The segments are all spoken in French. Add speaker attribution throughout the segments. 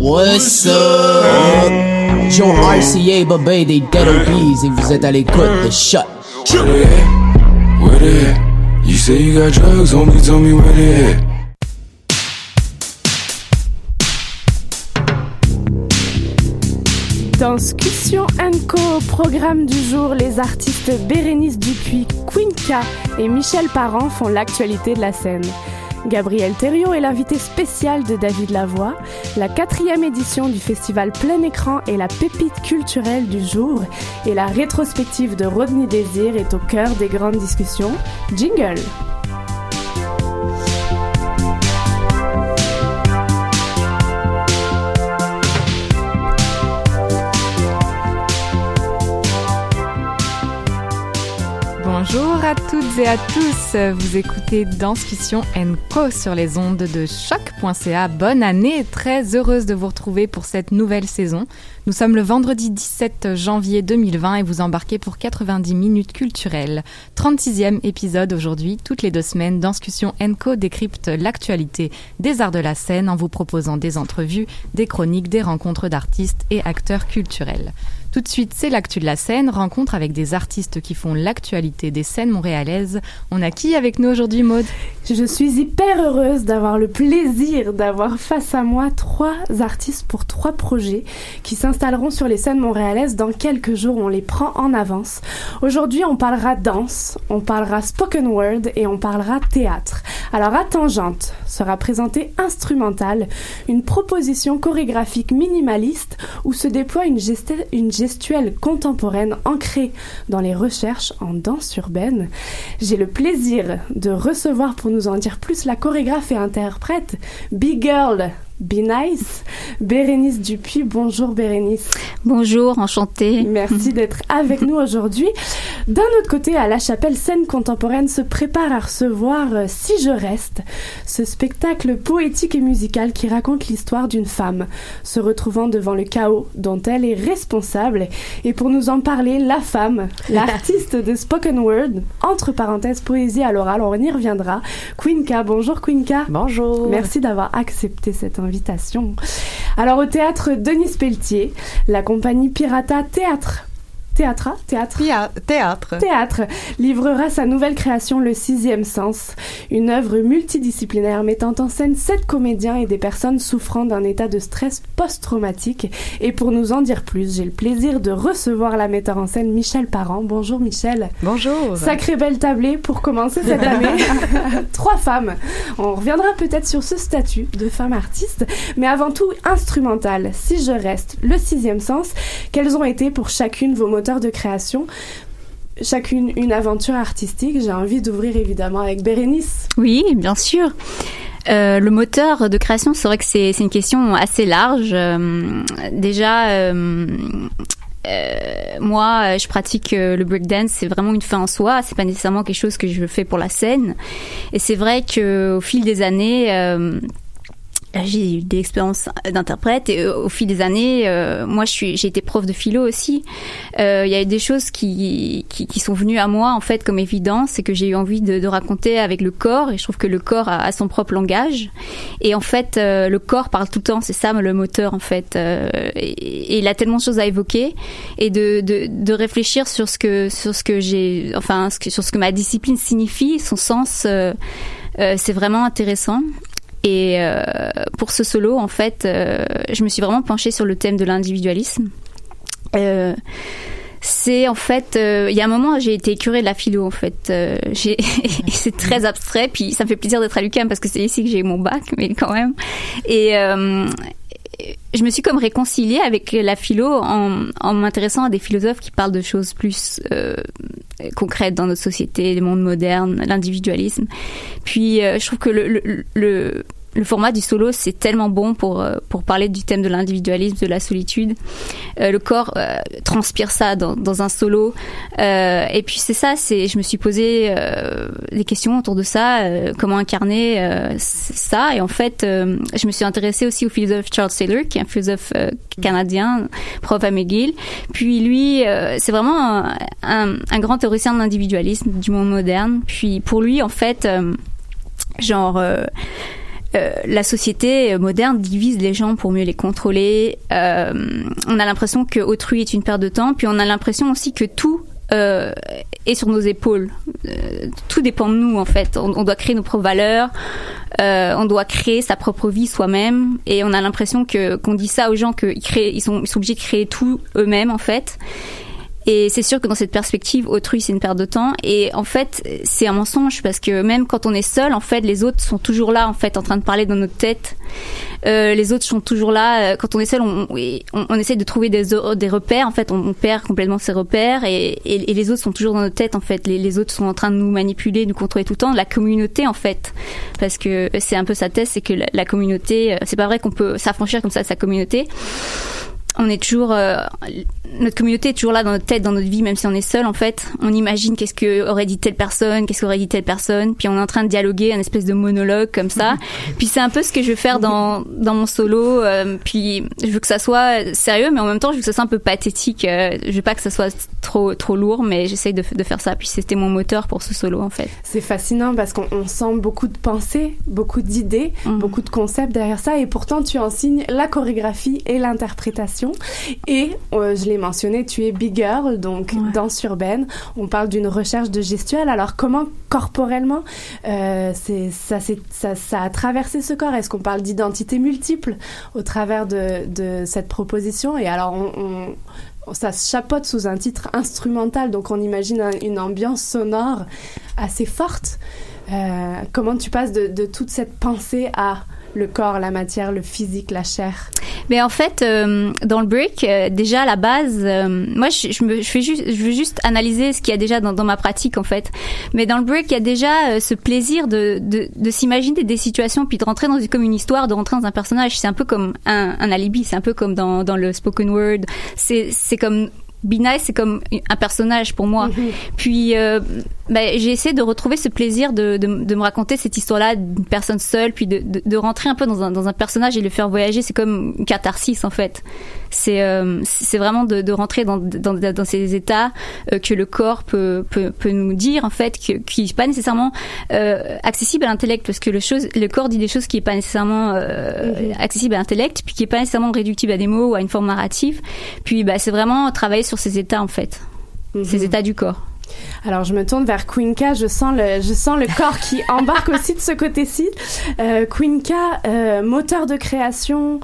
Speaker 1: What's up? Joe RCA, Bobé des Dead Obies et vous êtes à l'écoute de Shot.
Speaker 2: Where they at? Where they at? You say you got drugs, homie, tell me where they at.
Speaker 3: Danscussion Co, programme du jour, les artistes Bérénice Dupuis, Queen K et Michel Parent font l'actualité de la scène. Gabriel Thériault est l'invité spécial de David Lavoie. La quatrième édition du festival Plein Écran est la pépite culturelle du jour et la rétrospective de Rodney Désir est au cœur des grandes discussions. Jingle!
Speaker 4: Bonjour à toutes et à tous, vous écoutez Danscussion Co sur les ondes de choc.ca. Bonne année, très heureuse de vous retrouver pour cette nouvelle saison. Nous sommes le vendredi 17 janvier 2020 et vous embarquez pour 90 minutes culturelles. 36e épisode aujourd'hui, toutes les deux semaines, Danscussion Co décrypte l'actualité des arts de la scène en vous proposant des entrevues, des chroniques, des rencontres d'artistes et acteurs culturels. Tout de suite, c'est l'actu de la scène, rencontre avec des artistes qui font l'actualité des scènes montréalaises. On a qui avec nous aujourd'hui, Maude?
Speaker 3: Je suis hyper heureuse d'avoir le plaisir d'avoir face à moi trois artistes pour trois projets qui s'installeront sur les scènes montréalaises dans quelques jours. On les prend en avance. Aujourd'hui, on parlera danse, on parlera spoken word et on parlera théâtre. Alors, à Tangente sera présentée instrumentale, une proposition chorégraphique minimaliste où se déploie une, geste- une gestuelle contemporaine ancrée dans les recherches en danse urbaine. J'ai le plaisir de recevoir pour nous en dire plus la chorégraphe et interprète Big Girl Be Nice, Bérénice Dupuis. Bonjour Bérénice.
Speaker 5: Bonjour, enchantée.
Speaker 3: Merci d'être avec nous aujourd'hui. D'un autre côté, à La Chapelle, scène contemporaine se prépare à recevoir euh, Si je reste, ce spectacle poétique et musical qui raconte l'histoire d'une femme se retrouvant devant le chaos dont elle est responsable. Et pour nous en parler, la femme, l'artiste de spoken word, entre parenthèses poésie à l'oral, on y reviendra. Queenka, bonjour Queenka.
Speaker 6: Bonjour.
Speaker 3: Merci d'avoir accepté cette invitation. Alors au théâtre Denis Pelletier, la compagnie Pirata Théâtre Théâtre, théâtre,
Speaker 6: théâtre,
Speaker 3: théâtre livrera sa nouvelle création Le Sixième Sens, une œuvre multidisciplinaire mettant en scène sept comédiens et des personnes souffrant d'un état de stress post-traumatique. Et pour nous en dire plus, j'ai le plaisir de recevoir la metteur en scène Michel Parent. Bonjour Michel.
Speaker 6: Bonjour.
Speaker 3: Sacré belle tablée pour commencer cette année. Trois femmes. On reviendra peut-être sur ce statut de femme artiste, mais avant tout instrumentale. Si je reste, le sixième sens, quels ont été pour chacune vos de création chacune une aventure artistique. J'ai envie d'ouvrir évidemment avec Bérénice.
Speaker 5: Oui, bien sûr. Euh, le moteur de création, c'est vrai que c'est une question assez large. Euh, déjà, euh, moi, je pratique le breakdance, c'est vraiment une fin en soi. C'est pas nécessairement quelque chose que je fais pour la scène. Et c'est vrai que au fil des années j'ai eu des expériences d'interprète et euh, au fil des années, euh, moi je suis, j'ai été prof de philo aussi. Euh, il y a eu des choses qui, qui, qui, sont venues à moi en fait comme évidence et que j'ai eu envie de, de, raconter avec le corps. Et je trouve que le corps a, a son propre langage. Et en fait, le corps parle tout le temps. C'est ça le moteur en fait. Et, et, il a tellement de choses à évoquer et de, de, de réfléchir sur ce que sur ce que j'ai, enfin sur ce que ma discipline signifie, son sens. Euh, c'est vraiment intéressant. Et euh, pour ce solo, en fait, euh, je me suis vraiment penchée sur le thème de l'individualisme. Euh, c'est en fait, il y a un moment, j'ai été curée de la philo en fait. c'est très abstrait, puis ça me fait plaisir d'être à l'UQAM parce que c'est ici que j'ai eu mon bac, mais quand même. Et je me suis comme réconciliée avec la philo en, m'intéressant à des philosophes qui parlent de choses plus euh, concrètes dans notre société, le monde moderne, l'individualisme. Puis je trouve que le le format du solo, c'est tellement bon pour, euh, pour parler du thème de l'individualisme, de la solitude. Euh, le corps euh, transpire ça dans, un solo. et puis c'est ça, c'est, je me suis posé des questions autour de ça, comment incarner ça. Et en fait, je me suis intéressée aussi au philosophe Charles Taylor, qui est un philosophe canadien, prof à McGill. Puis lui, c'est vraiment un, grand théoricien de l'individualisme, du monde moderne. Puis pour lui, en fait, genre euh, la société moderne divise les gens pour mieux les contrôler. Euh, on a l'impression que autrui est une perte de temps, puis on a l'impression aussi que tout euh, est sur nos épaules. Tout dépend de nous en fait. On, on doit créer nos propres valeurs, on doit créer sa propre vie soi-même, et on a l'impression que qu'on dit ça aux gens qu'ils créent, ils sont, ils sont obligés de créer tout eux-mêmes en fait. Et c'est sûr que dans cette perspective, autrui, c'est une perte de temps. Et en fait, c'est un mensonge parce que même quand on est seul, en fait, les autres sont toujours là, en fait, en train de parler dans notre tête. Euh, les autres sont toujours là. Quand on est seul, on, on, essaie de trouver des, repères. En fait, on, perd complètement ses repères et, les autres sont toujours dans notre tête. En fait, les, autres sont en train de nous manipuler, nous contrôler tout le temps. La communauté, en fait, parce que c'est un peu sa thèse, c'est que la, la communauté, euh, c'est pas vrai qu'on peut s'affranchir comme ça de sa communauté on est toujours euh, notre communauté est toujours là dans notre tête, dans notre vie, même si on est seul en fait. On imagine qu'est-ce que aurait dit telle personne, qu'est-ce qu'aurait dit telle personne, puis on est en train de dialoguer, un espèce de monologue comme ça. puis c'est un peu ce que je veux faire dans dans mon solo. Euh, puis je veux que ça soit sérieux, mais en même temps je veux que ça soit un peu pathétique. Euh, je veux pas que ça soit trop trop lourd, mais j'essaye de, de faire ça. Puis c'était mon moteur pour ce solo en fait.
Speaker 3: C'est fascinant parce qu'on sent beaucoup de pensées, beaucoup d'idées, mm. beaucoup de concepts derrière ça, et pourtant tu enseignes la chorégraphie et l'interprétation. Et euh, je l'ai mentionné, tu es big girl, donc danse urbaine. On parle d'une recherche de gestuelle. Alors comment corporellement euh, ça, ça, ça a traversé ce corps? Est-ce qu'on parle d'identité multiple au travers de, de cette proposition? Et alors on, on ça se chapeaute sous un titre instrumental, donc on imagine une ambiance sonore assez forte. Euh, comment tu passes de, de, toute cette pensée à le corps, la matière, le physique, la chair
Speaker 5: Mais en fait, euh, dans le break, euh, déjà à la base, euh, moi je, fais juste, je veux juste analyser ce qu'il y a déjà dans, ma pratique en fait. Mais dans le break, il y a déjà ce plaisir de, de, s'imaginer des situations, puis de rentrer dans comme une histoire, de rentrer dans un personnage. C'est un peu comme un, un alibi, c'est un peu comme dans, dans le spoken word. C'est comme Binay, c'est comme un personnage pour moi. Mm-hmm. Puis, euh, ben, j'ai essayé de retrouver ce plaisir de, de, de me raconter cette histoire-là d'une personne seule, puis de, de, rentrer un peu dans un, dans un personnage et le faire voyager. C'est comme une catharsis, en fait. C'est euh, c'est vraiment de, rentrer dans, dans, dans ces états euh, que le corps peut, peut, peut nous dire, en fait, que, qui n'est pas nécessairement accessible à l'intellect, parce que le, chose, le corps dit des choses qui n'est pas nécessairement mm-hmm. accessible à l'intellect, puis qui n'est pas nécessairement réductible à des mots ou à une forme narrative. Puis, bah, c'est vraiment travailler sur ces états, en fait. Mm -hmm. Ces états du corps.
Speaker 3: Alors je me tourne vers Quinca, je sens le, je sens le corps qui embarque aussi de ce côté-ci. Euh, Quinca, euh, moteur de création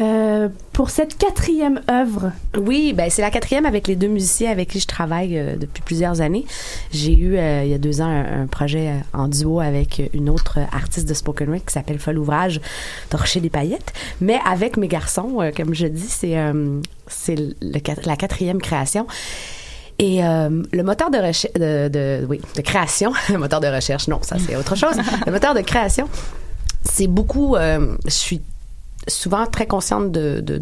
Speaker 3: euh, pour cette quatrième œuvre.
Speaker 6: Oui, ben c'est la quatrième avec les deux musiciens avec qui je travaille euh, depuis plusieurs années. J'ai eu euh, il y a deux ans un, un, projet en duo avec une autre artiste de spoken word qui s'appelle Folle Ouvrage, Torcher des paillettes, mais avec mes garçons, comme je dis, c'est c'est la quatrième création. Et euh, le moteur de de, oui, de création, le moteur de recherche, non, ça c'est autre chose. le moteur de création, c'est beaucoup. euh, je suis souvent très consciente de, de,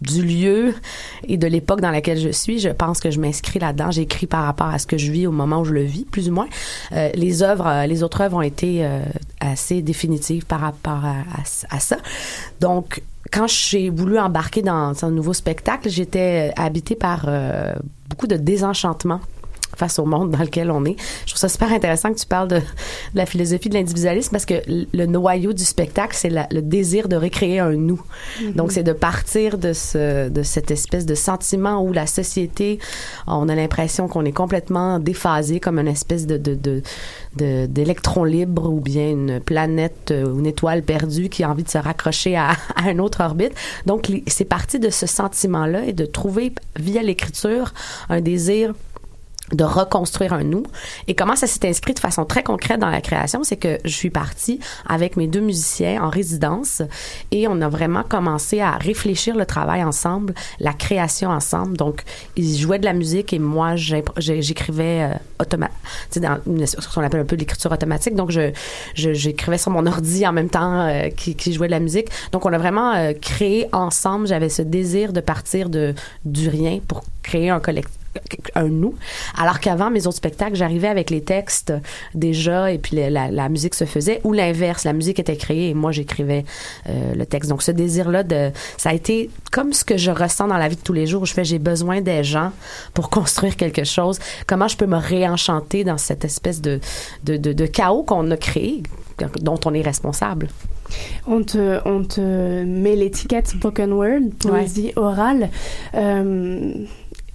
Speaker 6: du lieu et de l'époque dans laquelle je suis. Je pense que je m'inscris là-dedans. J'écris par rapport à ce que je vis au moment où je le vis, plus ou moins. Euh, les œuvres, les autres œuvres ont été assez définitives par rapport à- à ça. Donc, quand j'ai voulu embarquer dans un nouveau spectacle, j'étais habitée par euh, beaucoup de désenchantement face au monde dans lequel on est. Je trouve ça super intéressant que tu parles de, de la philosophie de l'individualisme parce que le, noyau du spectacle, c'est le désir de recréer un nous. Donc, c'est de partir de, ce, de cette espèce de sentiment où la société, on a l'impression qu'on est complètement déphasé comme une espèce de, de, de, de- d'électron libre ou bien une planète euh, ou une étoile perdue qui a envie de se raccrocher à, à une autre orbite. Donc, c'est parti de ce sentiment-là et de trouver via l'écriture un désir de reconstruire un nous. Et comment ça s'est inscrit de façon très concrète dans la création, c'est que je suis partie avec mes deux musiciens en résidence et on a vraiment commencé à réfléchir le travail ensemble, la création ensemble. Donc, ils jouaient de la musique et moi, j'écrivais euh, automa- tu sais, dans une, ce qu'on appelle un peu l'écriture automatique. Donc, je, j'écrivais sur mon ordi en même temps euh, qui, qui jouait de la musique. Donc, on a vraiment euh, créé ensemble. J'avais ce désir de partir de du rien pour créer un collectif un nous. Alors qu'avant mes autres spectacles, j'arrivais avec les textes déjà et puis la, la- la musique se faisait ou l'inverse, la musique était créée et moi j'écrivais euh, le texte. Donc ce désir-là de, ça a été comme ce que je ressens dans la vie de tous les jours. Je fais, j'ai besoin des gens pour construire quelque chose. Comment je peux me réenchanter dans cette espèce de de, de, de chaos qu'on a créé, dont on est responsable?
Speaker 3: On te, on te met l'étiquette spoken word, poésie orale. Euh,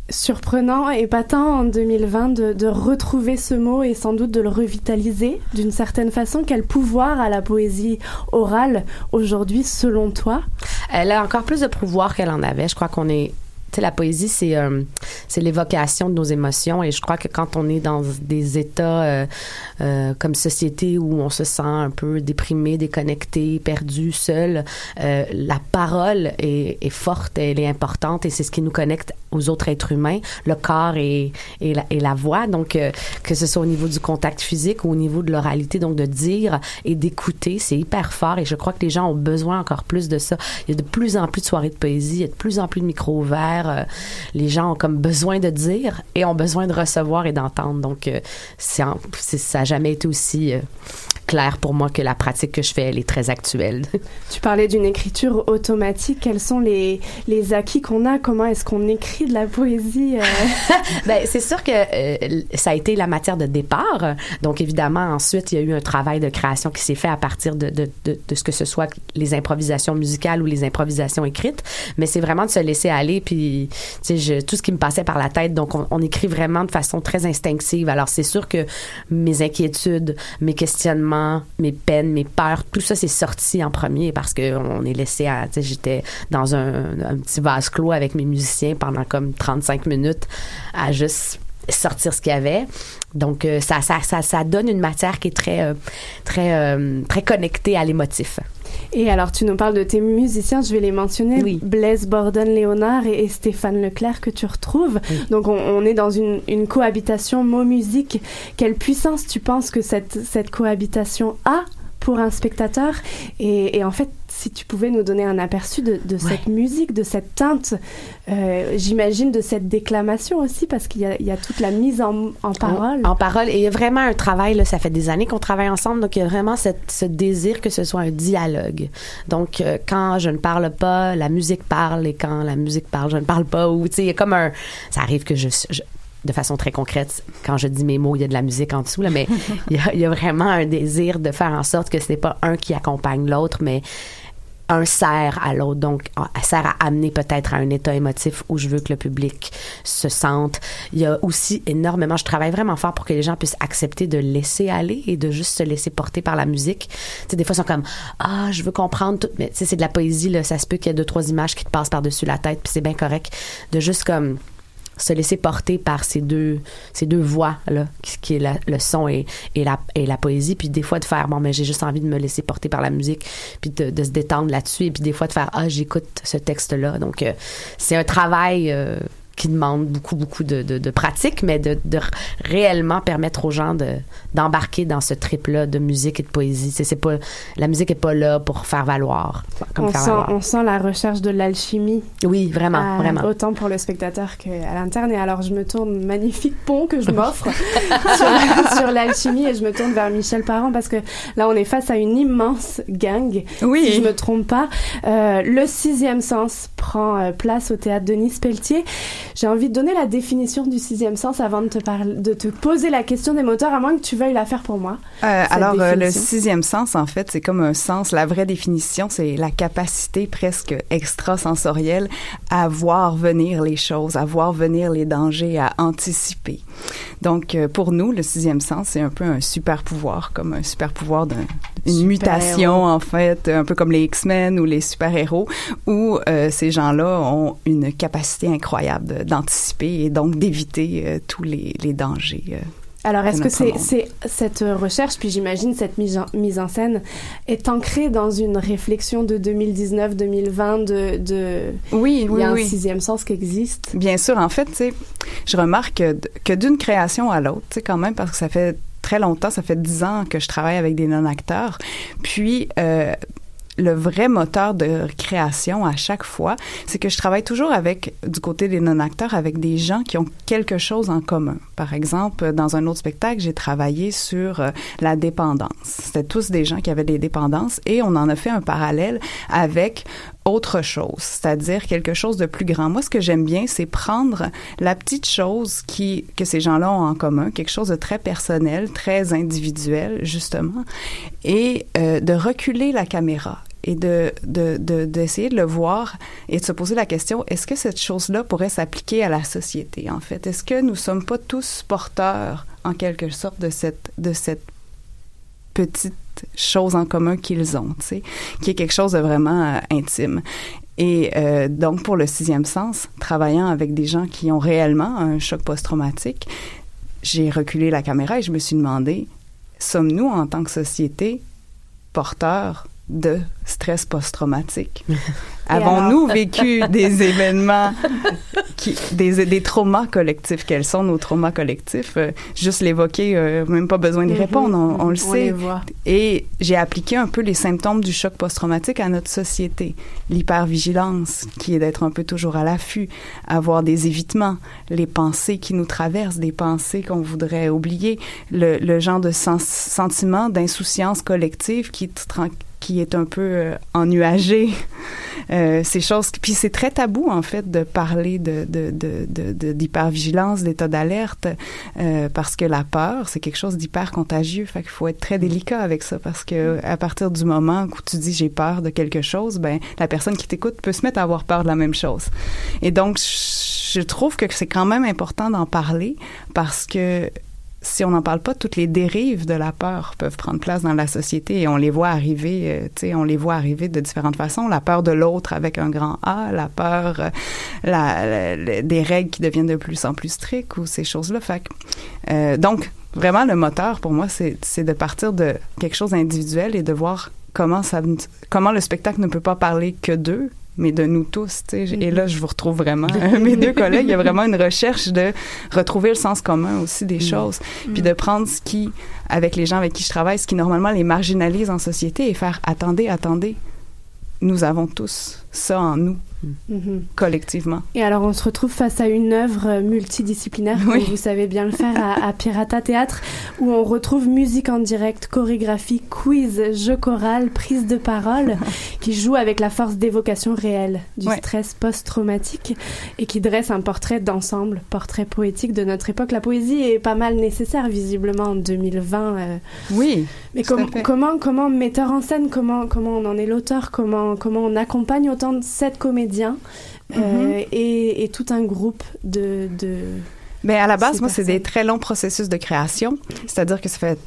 Speaker 3: surprenant, épatant en 2020 de, de retrouver ce mot et sans doute de le revitaliser d'une certaine façon. Quel pouvoir a la poésie orale aujourd'hui selon toi?
Speaker 6: Elle a encore plus de pouvoir qu'elle en avait. Je crois qu'on est la poésie, c'est euh, c'est l'évocation de nos émotions et je crois que quand on est dans des états euh, euh, comme société où on se sent un peu déprimé, déconnecté, perdu, seul, la parole est, forte, elle est importante et c'est ce qui nous connecte aux autres êtres humains, le corps et, la, et la voix. Donc, que ce soit au niveau du contact physique ou au niveau de l'oralité, donc de dire et d'écouter, c'est hyper fort et je crois que les gens ont besoin encore plus de ça. Il y a de plus en plus de soirées de poésie, il y a de plus en plus de micros ouverts. Euh, les gens ont comme besoin de dire et ont besoin de recevoir et d'entendre. Donc, euh, c'est ça n'a jamais été aussi euh, clair pour moi que la pratique que je fais, elle est très actuelle.
Speaker 3: Tu parlais d'une écriture automatique. Quels sont les, les acquis qu'on a? Comment est-ce qu'on écrit de la poésie euh?
Speaker 6: ben, c'est sûr que euh, ça a été la matière de départ. Donc, évidemment, ensuite, il y a eu un travail de création qui s'est fait à partir de, de, de, de ce que ce soit les improvisations musicales ou les improvisations écrites. Mais c'est vraiment de se laisser aller. Puis, tu sais, tout ce qui me passait par la tête. Donc, on, on écrit vraiment de façon très instinctive. Alors, c'est sûr que mes inquiétudes, mes questionnements, mes peines, mes peurs, tout ça, c'est sorti en premier parce que on est laissé à, j'étais dans un, un petit vase clos avec mes musiciens pendant comme 35 minutes à juste sortir ce qu'il y avait. Donc, euh, ça, ça, ça, ça donne une matière qui est très, euh, très, euh, très connectée à l'émotif.
Speaker 3: Et alors, tu nous parles de tes musiciens, je vais les mentionner.
Speaker 6: Oui.
Speaker 3: Blaise Borden-Léonard et, et Stéphane Leclerc que tu retrouves. Donc, on, on est dans une, une cohabitation mot-musique. Quelle puissance tu penses que cette, cette cohabitation a pour un spectateur? Et, et en fait, si tu pouvais nous donner un aperçu de, de cette musique, de cette teinte, euh, j'imagine de cette déclamation aussi, parce qu'il y a, il y a toute la mise en, en parole.
Speaker 6: En, en parole. Et il y a vraiment un travail, là, ça fait des années qu'on travaille ensemble, donc il y a vraiment cette, ce désir que ce soit un dialogue. Donc, euh, quand je ne parle pas, la musique parle, et quand la musique parle, je ne parle pas, ou, tu sais, il y a comme un... Ça arrive que je... je- de façon très concrète, quand je dis mes mots, il y a de la musique en dessous, là, mais il y a, il y a vraiment un désir de faire en sorte que ce n'est pas un qui accompagne l'autre, mais un sert à l'autre. Donc, elle sert à amener peut-être à un état émotif où je veux que le public se sente. Il y a aussi énormément, je travaille vraiment fort pour que les gens puissent accepter de laisser aller et de juste se laisser porter par la musique. Tu sais, des fois, ils sont comme, ah, je veux comprendre tout, mais tu sais, c'est de la poésie, là. Ça se peut qu'il y ait deux, trois images qui te passent par-dessus la tête, puis c'est bien correct de juste comme, se laisser porter par ces deux ces deux voix là qui, est le son et, et la et la poésie puis des fois de faire bon mais j'ai juste envie de me laisser porter par la musique puis de, de se détendre là-dessus et puis des fois de faire ah j'écoute ce texte là donc euh, c'est un travail euh, qui demande beaucoup, beaucoup de, de, de pratique, mais de, de réellement permettre aux gens de, d'embarquer dans ce trip-là de musique et de poésie. C'est, pas, la musique est pas là pour faire valoir. Comme
Speaker 3: on,
Speaker 6: faire
Speaker 3: sent,
Speaker 6: valoir.
Speaker 3: on sent la recherche de l'alchimie.
Speaker 6: Oui, vraiment,
Speaker 3: à-
Speaker 6: vraiment.
Speaker 3: Autant pour le spectateur qu'à l'interne. Et alors, je me tourne, magnifique pont que je m'offre sur, sur l'alchimie et je me tourne vers Michel Parent parce que là, on est face à une immense gang.
Speaker 7: Oui.
Speaker 3: Si je me trompe pas. Euh, le sixième sens prend euh, place au théâtre Denis Pelletier. J'ai envie de donner la définition du sixième sens avant de te, parler, de te poser la question des moteurs, à moins que tu veuilles la faire pour moi.
Speaker 7: Euh, alors, euh, le sixième sens, en fait, c'est comme un sens. La vraie définition, c'est la capacité presque extrasensorielle à voir venir les choses, à voir venir les dangers, à anticiper. Donc, euh, pour nous, le sixième sens, c'est un peu un super pouvoir, comme un super pouvoir d'une mutation, en fait, un peu comme les X-Men ou les super-héros, où ces gens-là ont une capacité incroyable de- d'anticiper et donc d'éviter euh, tous les, les dangers. euh,
Speaker 3: Alors, est-ce que c'est cette recherche, puis j'imagine cette mise en, mise en scène, est ancrée dans une réflexion de 2019-2020 de, de...
Speaker 7: Oui,
Speaker 3: Il
Speaker 7: oui,
Speaker 3: y a un
Speaker 7: oui.
Speaker 3: sixième sens qui existe?
Speaker 7: Bien sûr, en fait, tu sais, je remarque que d'une création à l'autre, tu sais, quand même, parce que ça fait très longtemps, ça fait dix ans que je travaille avec des non-acteurs. Puis, euh, le vrai moteur de création à chaque fois, c'est que je travaille toujours avec, du côté des non-acteurs, avec des gens qui ont quelque chose en commun. Par exemple, dans un autre spectacle, j'ai travaillé sur euh, la dépendance. C'était tous des gens qui avaient des dépendances et on en a fait un parallèle avec autre chose, c'est-à-dire quelque chose de plus grand. Moi, ce que j'aime bien, c'est prendre la petite chose qui que ces gens-là ont en commun, quelque chose de très personnel, très individuel, justement, et euh, de reculer la caméra et de de- de- d'essayer de, le voir et de se poser la question est-ce que cette chose-là pourrait s'appliquer à la société en fait? Est-ce que nous sommes pas tous porteurs en quelque sorte de cette de cette petite chose en commun qu'ils ont, tu sais, qui est quelque chose de vraiment euh, intime. Et euh, donc, pour le sixième sens, travaillant avec des gens qui ont réellement un choc post-traumatique, j'ai reculé la caméra et je me suis demandé, sommes-nous en tant que société porteurs de stress post-traumatique? Avons-nous vécu des événements, qui, des, des traumas collectifs? Quels sont nos traumas collectifs? Euh, juste l'évoquer, euh, même pas besoin d'y
Speaker 3: Mhm,
Speaker 7: répondre, on, on le
Speaker 3: on
Speaker 7: sait. Et j'ai appliqué un peu les symptômes du choc post-traumatique à notre société. L'hypervigilance, qui est d'être un peu toujours à l'affût, avoir des évitements, les pensées qui nous traversent, des pensées qu'on voudrait oublier, le, le genre de sens- sentiment d'insouciance collective qui qui est un peu euh, ennuagé. Euh, ces choses. Puis c'est très tabou, en fait, de parler de, de, de, de, de- d'hypervigilance, d'état d'alerte, euh, parce que la peur, c'est quelque chose d'hyper contagieux. Fait qu'il faut être très délicat avec ça, parce que à partir du moment où tu dis j'ai peur de quelque chose, ben la personne qui t'écoute peut se mettre à avoir peur de la même chose. Et donc, je trouve que c'est quand même important d'en parler, parce que si on n'en parle pas, toutes les dérives de la peur peuvent prendre place dans la société et on les voit arriver, euh, tu sais, on les voit arriver de différentes façons. La peur de l'autre avec un grand A, la peur euh, des règles qui deviennent de plus en plus strictes ou ces choses-là. Fait euh, donc, vraiment, le moteur pour moi, c'est c'est de partir de quelque chose d'individuel et de voir comment ça, comment le spectacle ne peut pas parler que d'eux, mais de nous tous. Et là, je vous retrouve vraiment. euh, mes deux collègues, il y a vraiment une recherche de retrouver le sens commun aussi des choses, puis de prendre ce qui, avec les gens avec qui je travaille, ce qui normalement les marginalise en société et faire attendez, attendez, nous avons tous ça en nous,
Speaker 3: Mhm.
Speaker 7: collectivement.
Speaker 3: Et alors, on se retrouve face à une œuvre multidisciplinaire,
Speaker 7: Oui.
Speaker 3: comme vous savez bien le faire, à, à Pirata Théâtre, où on retrouve musique en direct, chorégraphie, quiz, jeu choral, prise de parole, qui joue avec la force d'évocation réelle du
Speaker 7: Ouais.
Speaker 3: stress post-traumatique et qui dresse un portrait d'ensemble, portrait poétique de notre époque. La poésie est pas mal nécessaire, visiblement, en 2020. euh.
Speaker 7: Oui.
Speaker 3: Mais com- comment, comment, metteur en scène, comment, comment on en est l'auteur, comment, comment on accompagne autant de sept comédiens euh,
Speaker 7: Mhm.
Speaker 3: et, et tout un groupe de. de
Speaker 7: Ben à la base, moi, c'est des très longs processus de création. C'est-à-dire que ça fait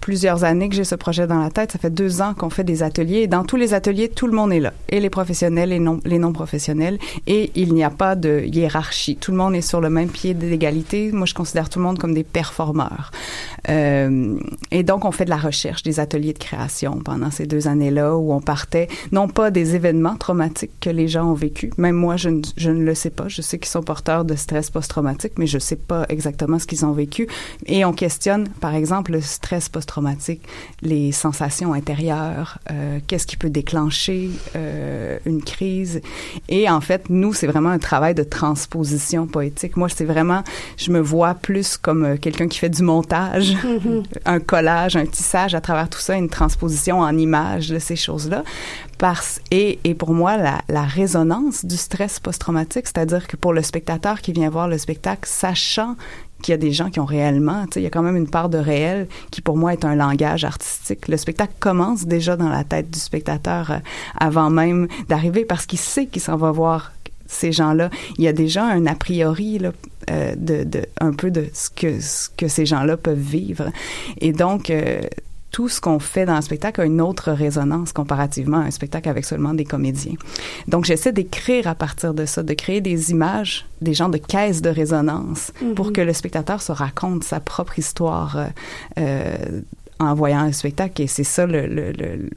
Speaker 7: plusieurs années que j'ai ce projet dans la tête. Ça fait deux ans qu'on fait des ateliers. Et dans tous les ateliers, tout le monde est là. Et les professionnels et les non professionnels. Et il n'y a pas de hiérarchie. Tout le monde est sur le même pied d'égalité. Moi, je considère tout le monde comme des performeurs. Euh, et donc, on fait de la recherche, des ateliers de création pendant ces deux années-là où on partait, non pas des événements traumatiques que les gens ont vécu. Même moi, je ne, je ne le sais pas. Je sais qu'ils sont porteurs de stress post-traumatique, mais je sais pas exactement ce qu'ils ont vécu. Et on questionne, par exemple, le stress post-traumatique, les sensations intérieures, euh, qu'est-ce qui peut déclencher euh, une crise. Et en fait, nous, c'est vraiment un travail de transposition poétique. Moi, c'est vraiment, je me vois plus comme euh, quelqu'un qui fait du montage,
Speaker 3: Mhm.
Speaker 7: un collage, un tissage à travers tout ça, une transposition en images de ces choses-là. Parce, et, et pour moi, la, la résonance du stress post-traumatique, c'est-à-dire que pour le spectateur qui vient voir le spectacle, sachant qu'il y a des gens qui ont réellement, tu sais, il y a quand même une part de réel qui pour moi est un langage artistique. Le spectacle commence déjà dans la tête du spectateur euh, avant même d'arriver parce qu'il sait qu'il s'en va voir ces gens-là. Il y a déjà un a priori là, euh, de, de un peu de ce que ce que ces gens-là peuvent vivre. Et donc euh, tout ce qu'on fait dans le spectacle a une autre résonance comparativement à un spectacle avec seulement des comédiens. Donc, j'essaie d'écrire à partir de ça, de créer des images, des genres de caisses de résonance
Speaker 3: Mhm.
Speaker 7: pour que le spectateur se raconte sa propre histoire euh, euh, en voyant un spectacle. Et c'est ça le, le, le,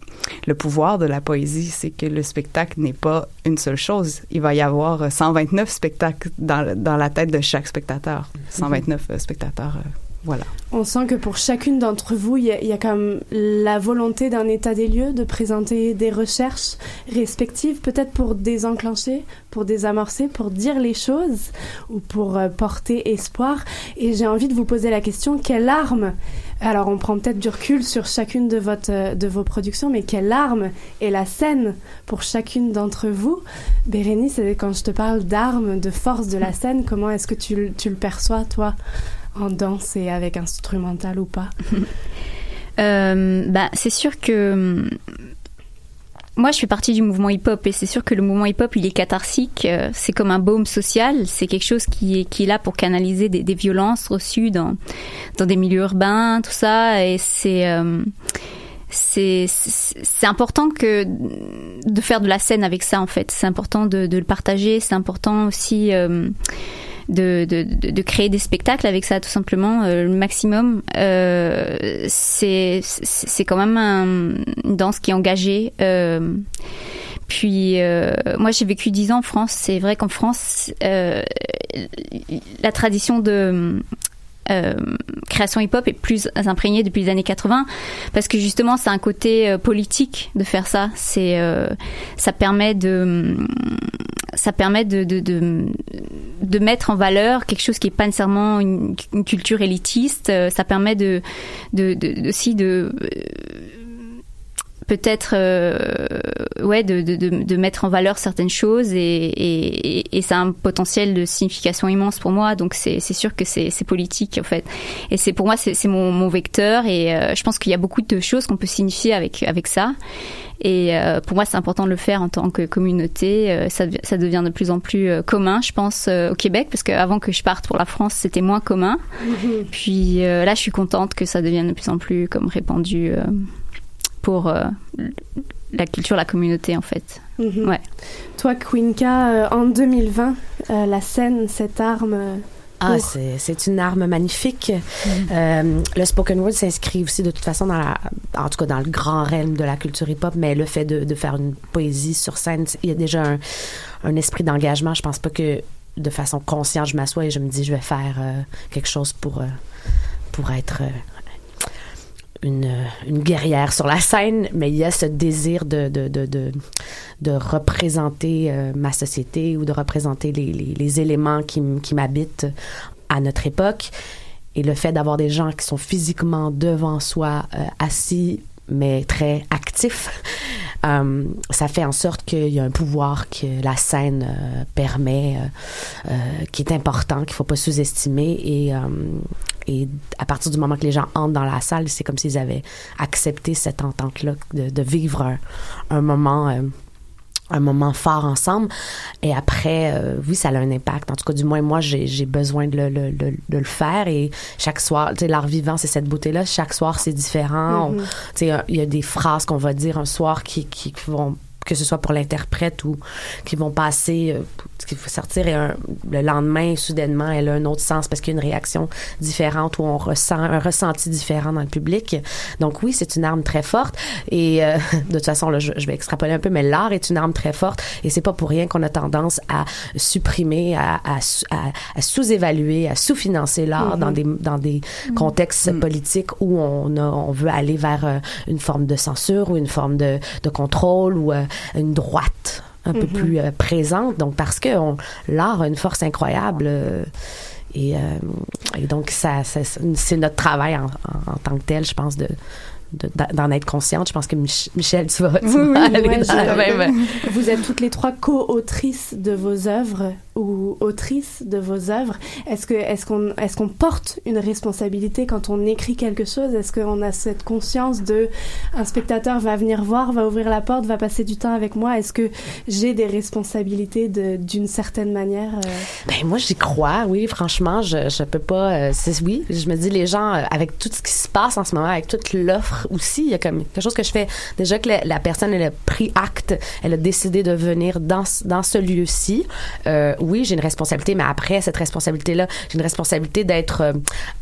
Speaker 7: le pouvoir de la poésie, c'est que le spectacle n'est pas une seule chose. Il va y avoir euh, 129 spectacles dans, dans la tête de chaque spectateur. 129 euh, spectateurs, euh, voilà.
Speaker 3: On sent que pour chacune d'entre vous, il y, y a comme la volonté d'un état des lieux, de présenter des recherches respectives, peut-être pour désenclencher, pour désamorcer, pour dire les choses ou pour euh, porter espoir. Et j'ai envie de vous poser la question, quelle arme alors on prend peut-être du recul sur chacune de, votre, euh, de vos productions, mais quelle arme est la scène pour chacune d'entre vous? Bérénice, quand je te parle d'armes, de force de la scène, comment est-ce que tu, tu le perçois, toi? En danse et avec instrumental ou pas
Speaker 5: Euh, bah, c'est sûr que moi, je fais partie du mouvement hip-hop et c'est sûr que le mouvement hip-hop, il est catharsique. euh, C'est comme un baume social. C'est quelque chose qui est, qui est là pour canaliser des, violences reçues dans, dans des milieux urbains, tout ça. Et c'est euh, c'est c'est important que de faire de la scène avec ça en fait. C'est important de, de le partager. C'est important aussi. euh, de, de, de, créer des spectacles avec ça tout simplement euh, le maximum. Euh, c'est quand même un- une danse qui est engagée. Euh, puis euh, moi j'ai vécu dix ans en France. C'est vrai qu'en France euh, la tradition de euh, création hip-hop est plus imprégnée depuis les années 80 parce que justement c'est un côté euh, politique de faire ça. C'est euh, ça permet de ça permet de, de, de, de mettre en valeur quelque chose qui est pas nécessairement une, culture élitiste. Euh, ça permet de, de, de aussi de peut-être euh, ouais de, de, de, de mettre en valeur certaines choses et, et, et ça a un potentiel de signification immense pour moi. Donc c'est c'est sûr que c'est c'est politique en fait. Et c'est pour moi c'est c'est mon, mon vecteur et euh, je pense qu'il y a beaucoup de choses qu'on peut signifier avec avec ça. Et euh, pour moi c'est important de le faire en tant que communauté. Euh, ça ça devient de plus en plus commun je pense euh, au Québec parce qu'avant que je parte pour la France c'était moins commun. Puis euh, là je suis contente que ça devienne de plus en plus comme répandu euh, pour euh, la culture, la communauté en fait.
Speaker 3: Mhm.
Speaker 5: Ouais.
Speaker 3: Toi, Quinka, euh, en 2020, euh, la scène, cette arme. euh,
Speaker 6: Ah, c'est c'est une arme magnifique. Euh, le spoken word s'inscrit aussi de toute façon dans la, en tout cas dans le grand règne de la culture hip-hop, mais le fait de, de faire une poésie sur scène, il y a déjà un, un esprit d'engagement. Je pense pas que de façon consciente, je m'assois et je me dis je vais faire euh, quelque chose pour euh, pour être euh, une, une guerrière sur la scène, mais il y a ce désir de, de, de, de, de représenter euh, ma société ou de représenter les, les, les éléments qui, qui m'habitent à notre époque. Et le fait d'avoir des gens qui sont physiquement devant soi, euh, assis, mais très actifs, euh, ça fait en sorte qu'il y a un pouvoir que la scène euh, permet, euh, qui est important, qu'il faut pas sous-estimer. Et, à partir du moment que les gens entrent dans la salle, c'est comme s'ils avaient accepté cette entente-là, de, vivre un, moment, un moment fort ensemble. Et après, euh, oui, ça a un impact. En tout cas, du moins, moi, j'ai besoin de le, le, le, de le faire. Et chaque soir, tu sais, l'art vivant, c'est cette beauté-là. Chaque soir, c'est différent.
Speaker 3: Mhm.
Speaker 6: On- Tu sais, il y a des phrases qu'on va dire un soir qui, qui vont que ce soit pour l'interprète ou qui vont passer, euh, qui vont sortir et un- le lendemain, soudainement, elle a un autre sens parce qu'il y a une réaction différente ou on ressent un ressenti différent dans le public. Donc oui, c'est une arme très forte et euh, de toute façon, là, je, je vais extrapoler un peu, mais l'art est une arme très forte et c'est pas pour rien qu'on a tendance à supprimer, à, à, sous- à- à sous-évaluer, à sous-financer l'art
Speaker 3: Mhm.
Speaker 6: dans des dans des contextes politiques où on a, on veut aller vers euh, une forme de censure ou une forme de, de contrôle ou euh, une droite un peu
Speaker 3: Mhm.
Speaker 6: plus euh, présente. Donc parce que on- l'art a une force incroyable. euh, et, euh, et donc, ça, ça- c'est notre travail en, en- en tant que tel, je pense, de- d'en être consciente. Je pense que Mich- Michel, tu vas, tu
Speaker 3: Oui,
Speaker 6: vas
Speaker 3: oui,
Speaker 6: aller
Speaker 3: ouais,
Speaker 6: dans la
Speaker 3: j'ai-
Speaker 6: même-
Speaker 3: Vous êtes toutes les trois co-autrices de vos œuvres ou autrices de vos œuvres. Est-ce que est-ce qu'on est-ce qu'on porte une responsabilité quand on écrit quelque chose? Est-ce qu'on a cette conscience de un spectateur va venir voir, va ouvrir la porte, va passer du temps avec moi? Est-ce que j'ai des responsabilités de- d'une certaine manière euh?
Speaker 6: Ben moi j'y crois, oui. Franchement, je je peux pas. euh, c'est oui, je me dis les gens euh, avec tout ce qui se passe en ce moment, avec toute l'offre aussi, il y a comme quelque chose que je fais déjà que la, la personne elle a pris acte, elle a décidé de venir dans ce- dans ce lieu-ci. Euh, oui, j'ai une responsabilité, mais après cette responsabilité-là, j'ai une responsabilité d'être euh,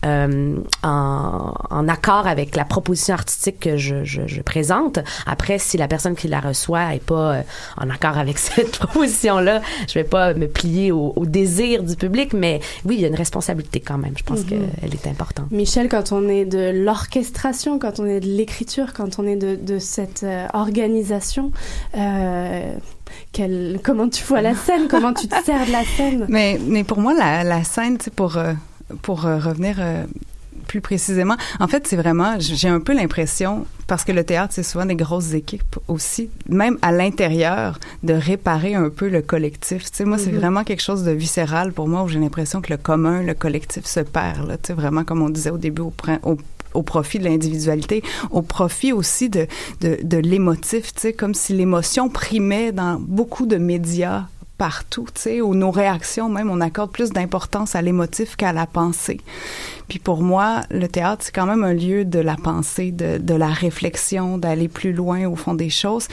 Speaker 6: euh, en, en accord avec la proposition artistique que je, je, je présente. Après, si la personne qui la reçoit est pas en accord avec cette proposition-là, je vais pas me plier au, au désir du public, mais oui, il y a une responsabilité quand même. Je pense
Speaker 3: Mhm.
Speaker 6: qu'elle est importante.
Speaker 3: Michel, quand on est de l'orchestration, quand on est de l'écriture, quand on est de, de cette euh, organisation, euh, quel- comment tu vois la scène Comment tu te sers de la scène?
Speaker 7: Mais, mais pour moi, la, la scène, pour, euh, pour revenir plus précisément, en fait, c'est vraiment, j'ai un peu l'impression, parce que le théâtre, c'est souvent des grosses équipes aussi, même à l'intérieur, de réparer un peu le collectif. Tu sais, moi, c'est
Speaker 8: Mhm.
Speaker 7: vraiment quelque chose de viscéral pour moi, où j'ai l'impression que le commun, le collectif se perd, là, tu sais, vraiment, comme on disait au début, au, au au profit de l'individualité, au profit aussi de, de, de l'émotif, tu sais, comme si l'émotion primait dans beaucoup de médias partout, tu sais, où nos réactions, même, on accorde plus d'importance à l'émotif qu'à la pensée. Puis pour moi, le théâtre, c'est quand même un lieu de la pensée, de, de la réflexion, d'aller plus loin au fond des choses.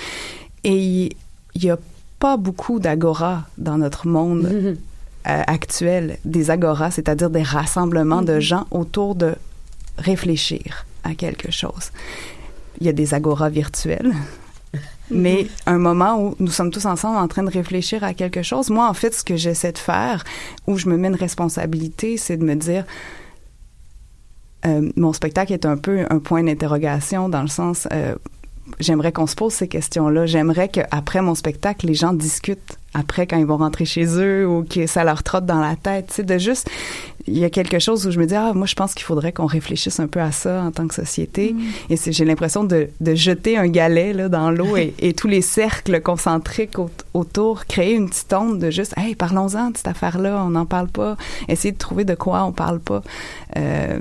Speaker 7: Et il il y a pas beaucoup d'agora dans notre monde euh, actuel, des agoras, c'est-à-dire des rassemblements de gens autour de réfléchir à quelque chose. Il y a des agoras virtuels, mais un moment où nous sommes tous ensemble en train de réfléchir à quelque chose. Moi, en fait, ce que j'essaie de faire, où je me mets une responsabilité, c'est de me dire, euh, mon spectacle est un peu un point d'interrogation dans le sens, euh, j'aimerais qu'on se pose ces questions-là. J'aimerais qu'après mon spectacle, les gens discutent après quand ils vont rentrer chez eux ou que ça leur trotte dans la tête. Tu sais, de juste, il y a quelque chose où je me dis, ah, moi, je pense qu'il faudrait qu'on réfléchisse un peu à ça en tant que société. Et c'est, j'ai l'impression de, de jeter un galet là, dans l'eau et, et tous les cercles concentriques au- autour, créer une petite onde de juste, hey, parlons-en de cette affaire-là, on n'en parle pas. Essayer de trouver de quoi on parle pas. Euh,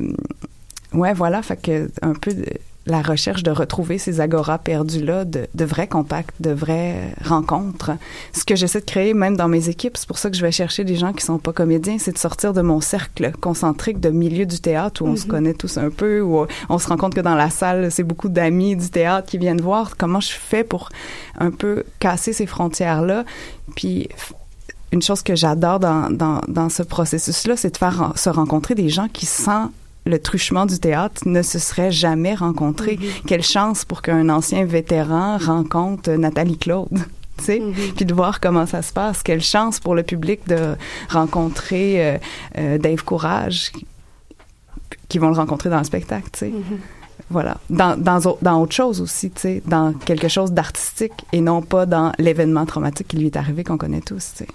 Speaker 7: ouais, voilà, fait que un peu de, la recherche de retrouver ces agoras perdus-là, de, de vrais contacts, de vraies rencontres. Ce que j'essaie de créer même dans mes équipes, c'est pour ça que je vais chercher des gens qui sont pas comédiens, c'est de sortir de mon cercle concentrique de milieu du théâtre où on se
Speaker 8: Mhm.
Speaker 7: connaît tous un peu, où on se rend compte que dans la salle, c'est beaucoup d'amis du théâtre qui viennent voir comment je fais pour un peu casser ces frontières-là. Puis une chose que j'adore dans, dans, dans ce processus-là, c'est de faire se rencontrer des gens qui, sans le truchement du théâtre, ne se seraient jamais rencontrés. Quelle chance pour qu'un ancien vétéran rencontre Nathalie Claude. tu sais, puis de voir comment ça se passe. Quelle chance pour le public de rencontrer euh, euh, Dave Courage, qui- vont le rencontrer dans le spectacle, tu sais. Voilà. Dans, dans, au- dans autre chose aussi, tu sais, dans quelque chose d'artistique et non pas dans l'événement traumatique qui lui est arrivé qu'on connaît tous, tu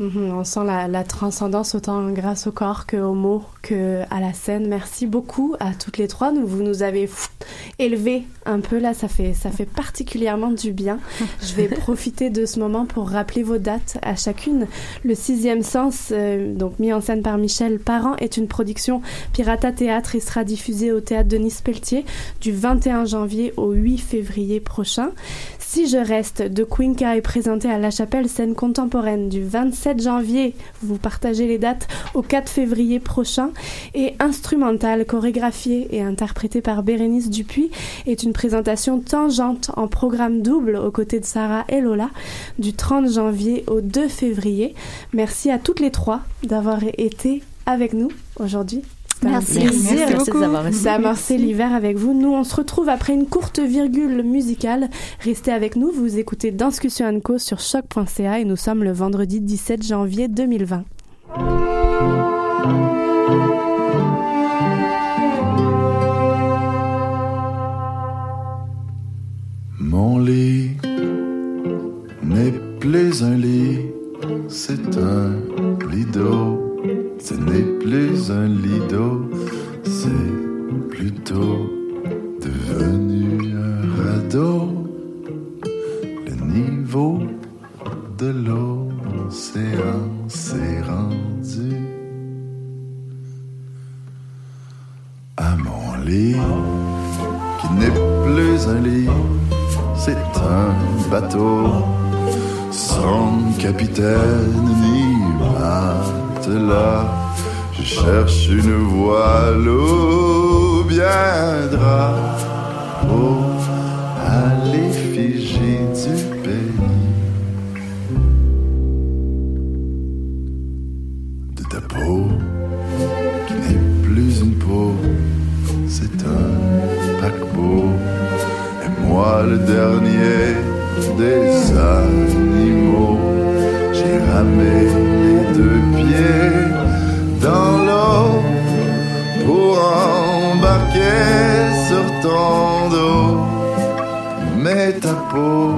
Speaker 3: Mhm, on sent la, la transcendance autant grâce au corps que aux mots que à la scène. Merci beaucoup à toutes les trois. Nous, vous nous avez pff, élevés un peu là, ça fait ça fait particulièrement du bien. Je vais profiter de ce moment pour rappeler vos dates à chacune. Le sixième sens, euh, donc mis en scène par Michel Parent, est une production Pirata Théâtre et sera diffusée au théâtre Denis Pelletier du 21 janvier au 8 février prochain. Si je reste de Quinca est présenté à La Chapelle scène contemporaine du 27 janvier, vous partagez les dates, au 4 février prochain, et Instrumental, chorégraphié et interprété par Bérénice Dupuis, est une présentation tangente en programme double aux côtés de Sarah et Lola du 30 janvier au 2 février. Merci à toutes les trois d'avoir été avec nous aujourd'hui.
Speaker 5: Merci. Merci beaucoup. de nous avoir reçus.
Speaker 3: d'amorcer l'hiver avec vous. Nous, on se retrouve après une courte virgule musicale. Restez avec nous. Vous écoutez Danscussion Co sur choc.ca et nous sommes le vendredi 17 janvier 2020.
Speaker 2: Mon lit n'est plus un lit, c'est un lido. Ce n'est plus un lido, c'est plutôt devenu un radeau. Le niveau de l'océan s'est rendu à mon lit qui n'est plus un lit, c'est un bateau sans capitaine ni matelas. Je cherche une voile ou bien drapeau à l'effigie du pays. De ta peau qui n'est plus une peau, c'est un paquebot. Et moi le dernier des animaux, j'ai ramé les deux pieds dans l'eau pour embarquer sur ton dos. Mais ta peau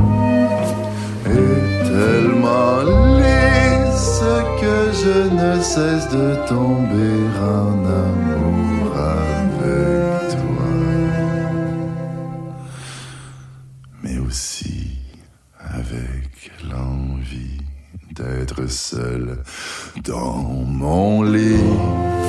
Speaker 2: est tellement lisse que je ne cesse de tomber en amour seul dans mon lit.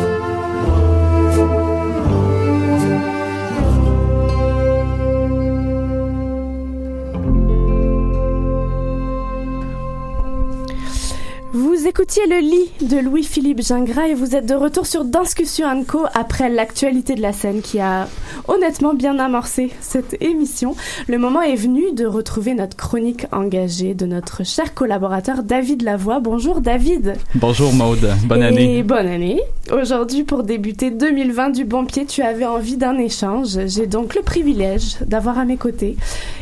Speaker 3: Écoutiez le lit de Louis-Philippe Gingras et vous êtes de retour sur Discussion Co après l'actualité de la scène qui a honnêtement bien amorcé cette émission. Le moment est venu de retrouver notre chronique engagée de notre cher collaborateur David Lavoie. Bonjour David.
Speaker 8: Bonjour Maude, bonne
Speaker 3: Et
Speaker 8: année.
Speaker 3: bonne année. Aujourd'hui, pour débuter 2020 du bon pied, tu avais envie d'un échange. J'ai donc le privilège d'avoir à mes côtés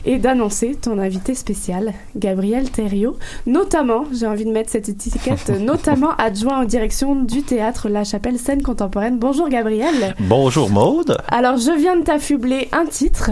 Speaker 3: et d'annoncer ton invité spécial, Gabriel Thériault. Notamment, j'ai envie de mettre cette étiquette, notamment adjoint aux directions du théâtre La Chapelle Scène Contemporaine. Bonjour Gabriel.
Speaker 9: Bonjour Maude.
Speaker 3: Alors, je viens de t'affubler un titre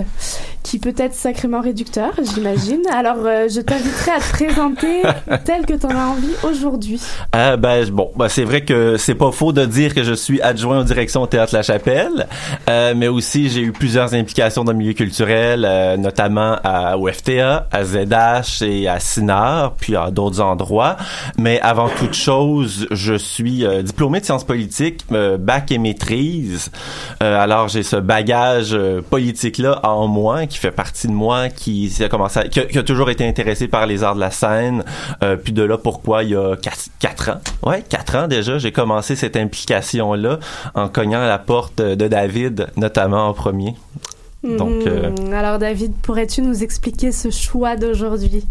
Speaker 3: qui peut être sacrément réducteur, j'imagine. Alors, euh, je t'inviterai à te présenter tel que tu en as envie aujourd'hui.
Speaker 9: Euh, ben bon, ben, c'est vrai que c'est pas faux de dire que je suis adjoint aux directions au théâtre La Chapelle, euh, mais aussi j'ai eu plusieurs implications dans le milieu culturel, euh, notamment à au FTA, à ZH et à Sinar, puis à d'autres endroits. Mais avant toute chose, je suis euh, diplômé de sciences politiques, euh, bac et maîtrise. Euh, alors j'ai ce bagage euh, politique là en moi qui fait partie de moi, qui a commencé, à- qui, a, qui a toujours été intéressé par les arts de la scène. Euh, puis de là pourquoi il y a quatre, quatre ans, ouais quatre ans déjà, j'ai commencé cette implication là en cognant la porte de David, notamment en premier. Donc euh,
Speaker 3: Hmm, Alors David, pourrais-tu nous expliquer ce choix d'aujourd'hui?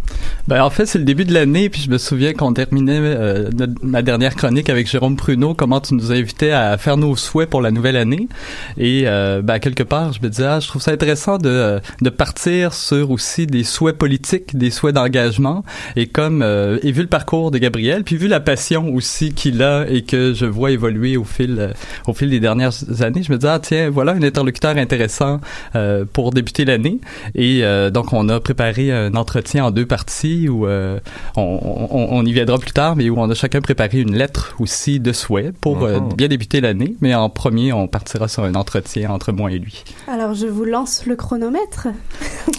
Speaker 8: Ben, en fait, c'est le début de l'année, puis je me souviens qu'on terminait euh, notre- ma dernière chronique avec Jérôme Pruneau, comment tu nous invitais à faire nos souhaits pour la nouvelle année. Et euh, ben, quelque part, je me disais, ah, je trouve ça intéressant de, euh, de partir sur aussi des souhaits politiques, des souhaits d'engagement. Et comme, euh, et vu le parcours de Gabriel, puis vu la passion aussi qu'il a et que je vois évoluer au fil, euh, au fil des dernières années, je me disais, ah tiens, voilà un interlocuteur intéressant euh, pour débuter l'année. Et euh, donc, on a préparé un entretien en deux parties où euh, on, on, on y viendra plus tard, mais où on a chacun préparé une lettre aussi de souhait pour bien débuter l'année. Mais en premier, on partira sur un entretien entre moi et lui.
Speaker 3: Alors je vous lance le chronomètre.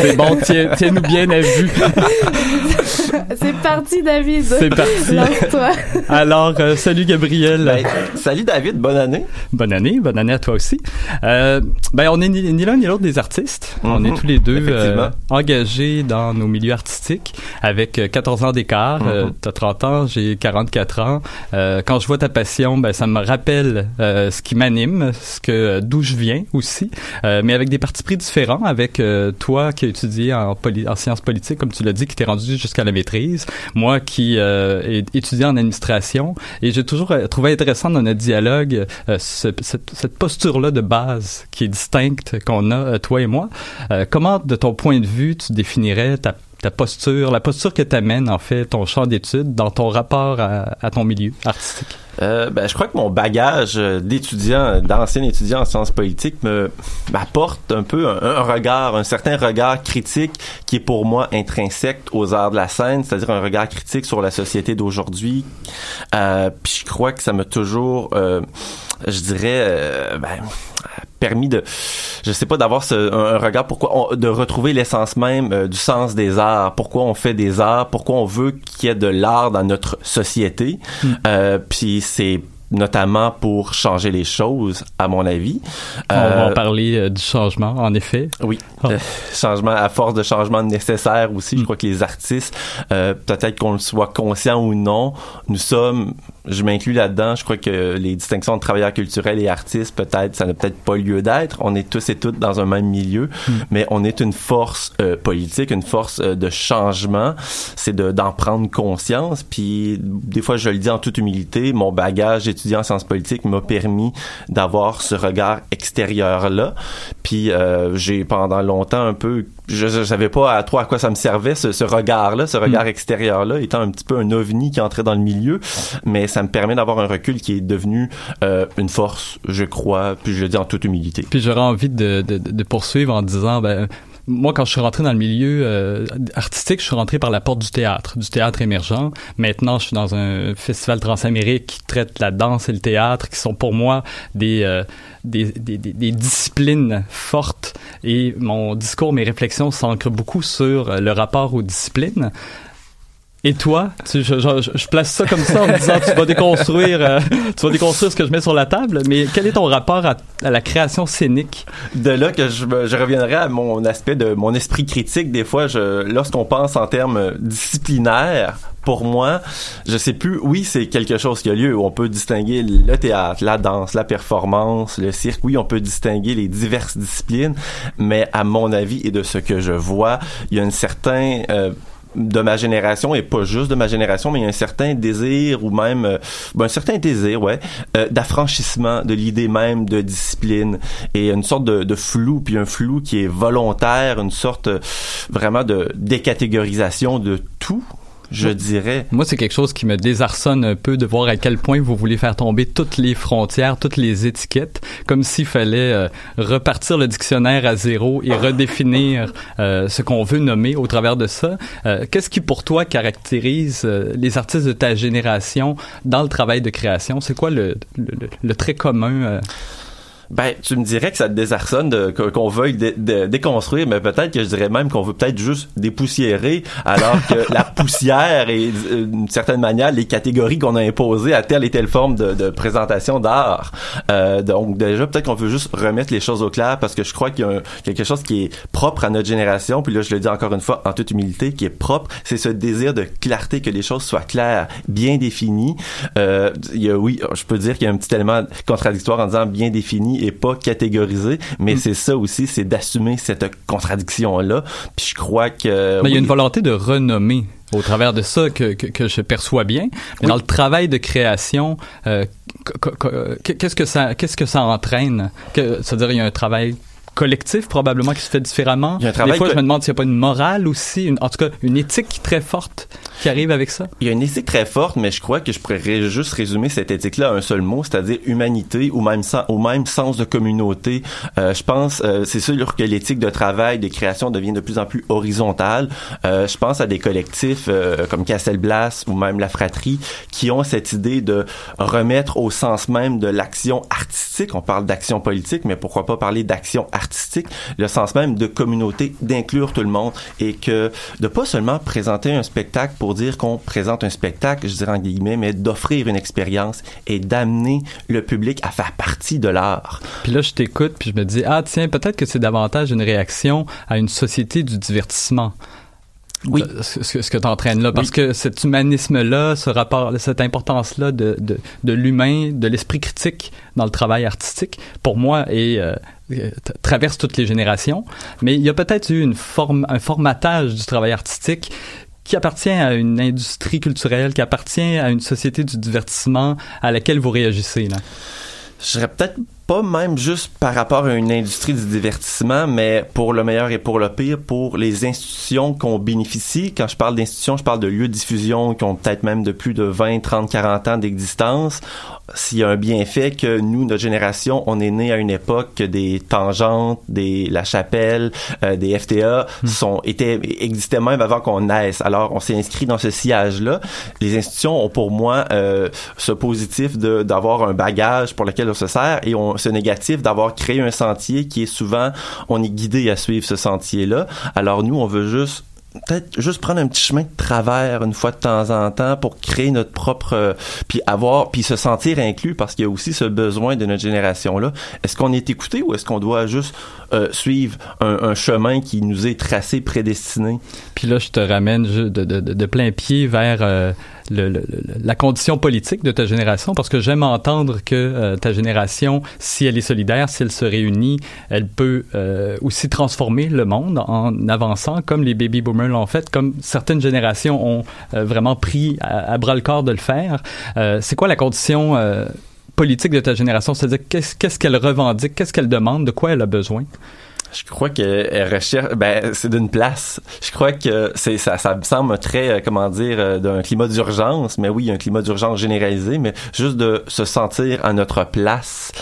Speaker 8: C'est bon, tiens- tiens-nous bien à vue.
Speaker 3: C'est parti David.
Speaker 8: C'est parti.
Speaker 3: Lance-toi.
Speaker 8: Alors, euh, salut Gabriel.
Speaker 9: Ben, salut David, bonne année.
Speaker 8: Bonne année, bonne année à toi aussi. Euh, ben, on est ni, ni l'un ni l'autre des artistes. On
Speaker 9: Mhm.
Speaker 8: est tous les deux euh, engagés dans nos milieux artistiques avec euh, 14 ans d'écart. Euh,
Speaker 9: Mhm.
Speaker 8: T'as 30 ans, j'ai 44 ans. Euh, quand je vois ta passion, ben, ça me rappelle euh, ce qui m'anime, ce que d'où je viens aussi, euh, mais avec des partis pris différents. Avec euh, toi qui as étudié en, poli- en sciences politiques, comme tu l'as dit, qui t'es rendu jusqu'à la maîtrise. Moi qui euh, ai étudié en administration. Et j'ai toujours euh, trouvé intéressant dans notre dialogue euh, ce- cette, cette posture-là de base qui est distincte qu'on a, euh, toi et moi. Euh, comment, de ton point de vue, tu définirais ta posture, la posture que t'amène en fait ton champ d'études dans ton rapport à, ton milieu artistique?
Speaker 9: Euh, ben, je crois que mon bagage d'étudiant, d'ancien étudiant en sciences politiques me m'apporte un peu un, regard, un certain regard critique qui est pour moi intrinsèque aux arts de la scène, c'est-à-dire un regard critique sur la société d'aujourd'hui. Puis je crois que ça m'a toujours, je dirais, ben, permis de, je sais pas, d'avoir ce- un, un regard pourquoi, on- de retrouver l'essence même euh, du sens des arts, pourquoi on fait des arts, pourquoi on veut qu'il y ait de l'art dans notre société. Euh, Puis c'est notamment pour changer les choses, à mon avis.
Speaker 8: On va
Speaker 9: Euh,
Speaker 8: en parler euh, du changement, en effet.
Speaker 9: oui. Euh, changement à force de changement nécessaire aussi. Je crois que les artistes, euh, peut-être qu'on le soit conscient ou non, nous sommes, je m'inclus là-dedans. Je crois que les distinctions de travailleurs culturels et artistes, peut-être, ça n'a peut-être pas lieu d'être. On est tous et toutes dans un même milieu, mais on est une force euh, politique, une force euh, de changement. C'est de d'en prendre conscience. Puis des fois, je le dis en toute humilité, mon bagage étudiant en sciences politiques m'a permis d'avoir ce regard extérieur là. Puis euh, j'ai pendant longtemps un peu, je, je savais pas à trop à quoi ça me servait ce, ce regard là, ce regard extérieur là, étant un petit peu un ovni qui entrait dans le milieu, mais ça me permet d'avoir un recul qui est devenu euh, une force, je crois. Puis je le dis en toute humilité.
Speaker 8: Puis j'aurais envie de, de, de poursuivre en disant, ben, moi, quand je suis rentré dans le milieu euh, artistique, je suis rentré par la porte du théâtre, du théâtre émergent. Maintenant, je suis dans un festival transamérique qui traite la danse et le théâtre, qui sont pour moi des, euh, des, des, des- disciplines fortes. Et mon discours, mes réflexions s'ancrent beaucoup sur euh, le rapport aux disciplines. Et toi, tu, je, je- je place ça comme ça en me disant tu vas déconstruire, euh, tu vas déconstruire ce que je mets sur la table. Mais quel est ton rapport à, à la création scénique?
Speaker 9: De là que je, je reviendrai à mon aspect de mon esprit critique. Des fois, lorsqu'on pense en termes disciplinaires, pour moi, je sais plus. Oui, c'est quelque chose qui a lieu. On peut distinguer le théâtre, la danse, la performance, le cirque. Oui, on peut distinguer les diverses disciplines. Mais à mon avis et de ce que je vois, il y a un certain euh, de ma génération et pas juste de ma génération, mais il y a un certain désir ou même euh, ben, un certain désir, ouais, euh, d'affranchissement de l'idée même de discipline et une sorte de, flou, puis un flou qui est volontaire, une sorte euh, vraiment de décatégorisation de tout, je dirais.
Speaker 8: Moi, c'est quelque chose qui me désarçonne un peu de voir à quel point vous voulez faire tomber toutes les frontières, toutes les étiquettes, comme s'il fallait euh, repartir le dictionnaire à zéro et redéfinir euh, ce qu'on veut nommer au travers de ça. Euh, Qu'est-ce qui, pour toi, caractérise les artistes de ta génération dans le travail de création? C'est quoi le, le, le- le trait commun?
Speaker 9: Ben, tu me dirais que ça te désarçonne qu'on veuille dé- dé- déconstruire, mais peut-être que je dirais même qu'on veut peut-être juste dépoussiérer, alors que la poussière est, euh, d'une certaine manière, les catégories qu'on a imposées à telle et telle forme de, de présentation d'art. Euh, donc, déjà, peut-être qu'on veut juste remettre les choses au clair, parce que je crois qu'il y a un- quelque chose qui est propre à notre génération, puis là, je le dis encore une fois, en toute humilité, qui est propre, c'est ce désir de clarté, que les choses soient claires, bien définies. Euh, il y a, oui, je peux dire qu'il y a un petit élément contradictoire en disant bien défini et pas catégorisé, mais
Speaker 8: Mm.
Speaker 9: c'est ça aussi, c'est d'assumer cette contradiction-là. Puis je crois que...
Speaker 8: Mais il y a une volonté de renommer au travers de ça que, que, que je perçois bien. Mais dans le travail de création, euh, qu- qu- qu- qu'est-ce que ça, qu'est-ce que ça entraîne? C'est-à-dire, il y a un travail collectif probablement qui se fait différemment.
Speaker 9: Il y a un travail
Speaker 8: Des fois, je me demande s'il n'y a pas une morale aussi, une- en tout cas une éthique très forte
Speaker 9: Il y a une éthique très forte, mais je crois que je pourrais juste résumer cette éthique-là à un seul mot, c'est-à-dire humanité ou même, au même sens de communauté. Euh, je pense, euh, c'est sûr que l'éthique de travail, de création devient de plus en plus horizontale. Euh, je pense à des collectifs euh, comme Castelblas ou même La Fratrie qui ont cette idée de remettre au sens même de l'action artistique. On parle d'action politique, mais pourquoi pas parler d'action artistique, le sens même de communauté, d'inclure tout le monde et que de pas seulement présenter un spectacle pour dire qu'on présente un spectacle, je dirais en guillemets, mais d'offrir une expérience et d'amener le public à faire partie de l'art.
Speaker 8: Puis là, je t'écoute, puis je me dis, ah tiens, peut-être que c'est davantage une réaction à une société du divertissement.
Speaker 9: Oui.
Speaker 8: Euh, Ce, que tu entraînes là. Parce que cet humanisme-là, ce rapport, cette importance-là de, de, de l'humain, de l'esprit critique dans le travail artistique, pour moi, est, euh, traverse toutes les générations. Mais il y a peut-être eu une forme, un formatage du travail artistique qui appartient à une industrie culturelle, qui appartient à une société du divertissement à laquelle vous réagissez. Là?
Speaker 9: Je dirais peut-être pas même juste par rapport à une industrie du divertissement, mais pour le meilleur et pour le pire, pour les institutions qu'on bénéficie. Quand je parle d'institutions, je parle de lieux de diffusion qui ont peut-être même de plus de 20, 30, 40 ans d'existence. S'il y a un bienfait que nous, notre génération, on est né à une époque que des tangentes, des La Chapelle, euh, des FTA sont étaient existaient même avant qu'on naisse. Alors, on s'est inscrit dans ce sillage-là. Les institutions ont pour moi euh, ce positif de d'avoir un bagage pour lequel on se sert et on ce négatif d'avoir créé un sentier qui est souvent on est guidé à suivre ce sentier-là. Alors nous, on veut juste peut-être juste prendre un petit chemin de travers une fois de temps en temps pour créer notre propre euh, puis avoir puis se sentir inclus parce qu'il y a aussi ce besoin de notre génération là est-ce qu'on est écouté ou est-ce qu'on doit juste euh, suivre un, chemin qui nous est tracé prédestiné?
Speaker 8: Puis là, je te ramène de, de plein pied vers euh, le, la condition politique de ta génération, parce que j'aime entendre que euh, ta génération, si elle est solidaire, si elle se réunit, elle peut euh, aussi transformer le monde en avançant, comme les baby boomers l'ont fait, comme certaines générations ont euh, vraiment pris à, à bras le corps de le faire. Euh, C'est quoi la condition euh, politique de ta génération? C'est-à-dire, qu'est-ce qu'elle revendique, qu'est-ce qu'elle demande, de quoi elle a besoin?
Speaker 9: Je crois qu'elle recherche, ben, c'est d'une place. Je crois que c'est, ça, ça me semble très, euh, comment dire, euh, d'un climat d'urgence. Mais oui, il y a un climat d'urgence généralisé, mais juste de se sentir à notre place.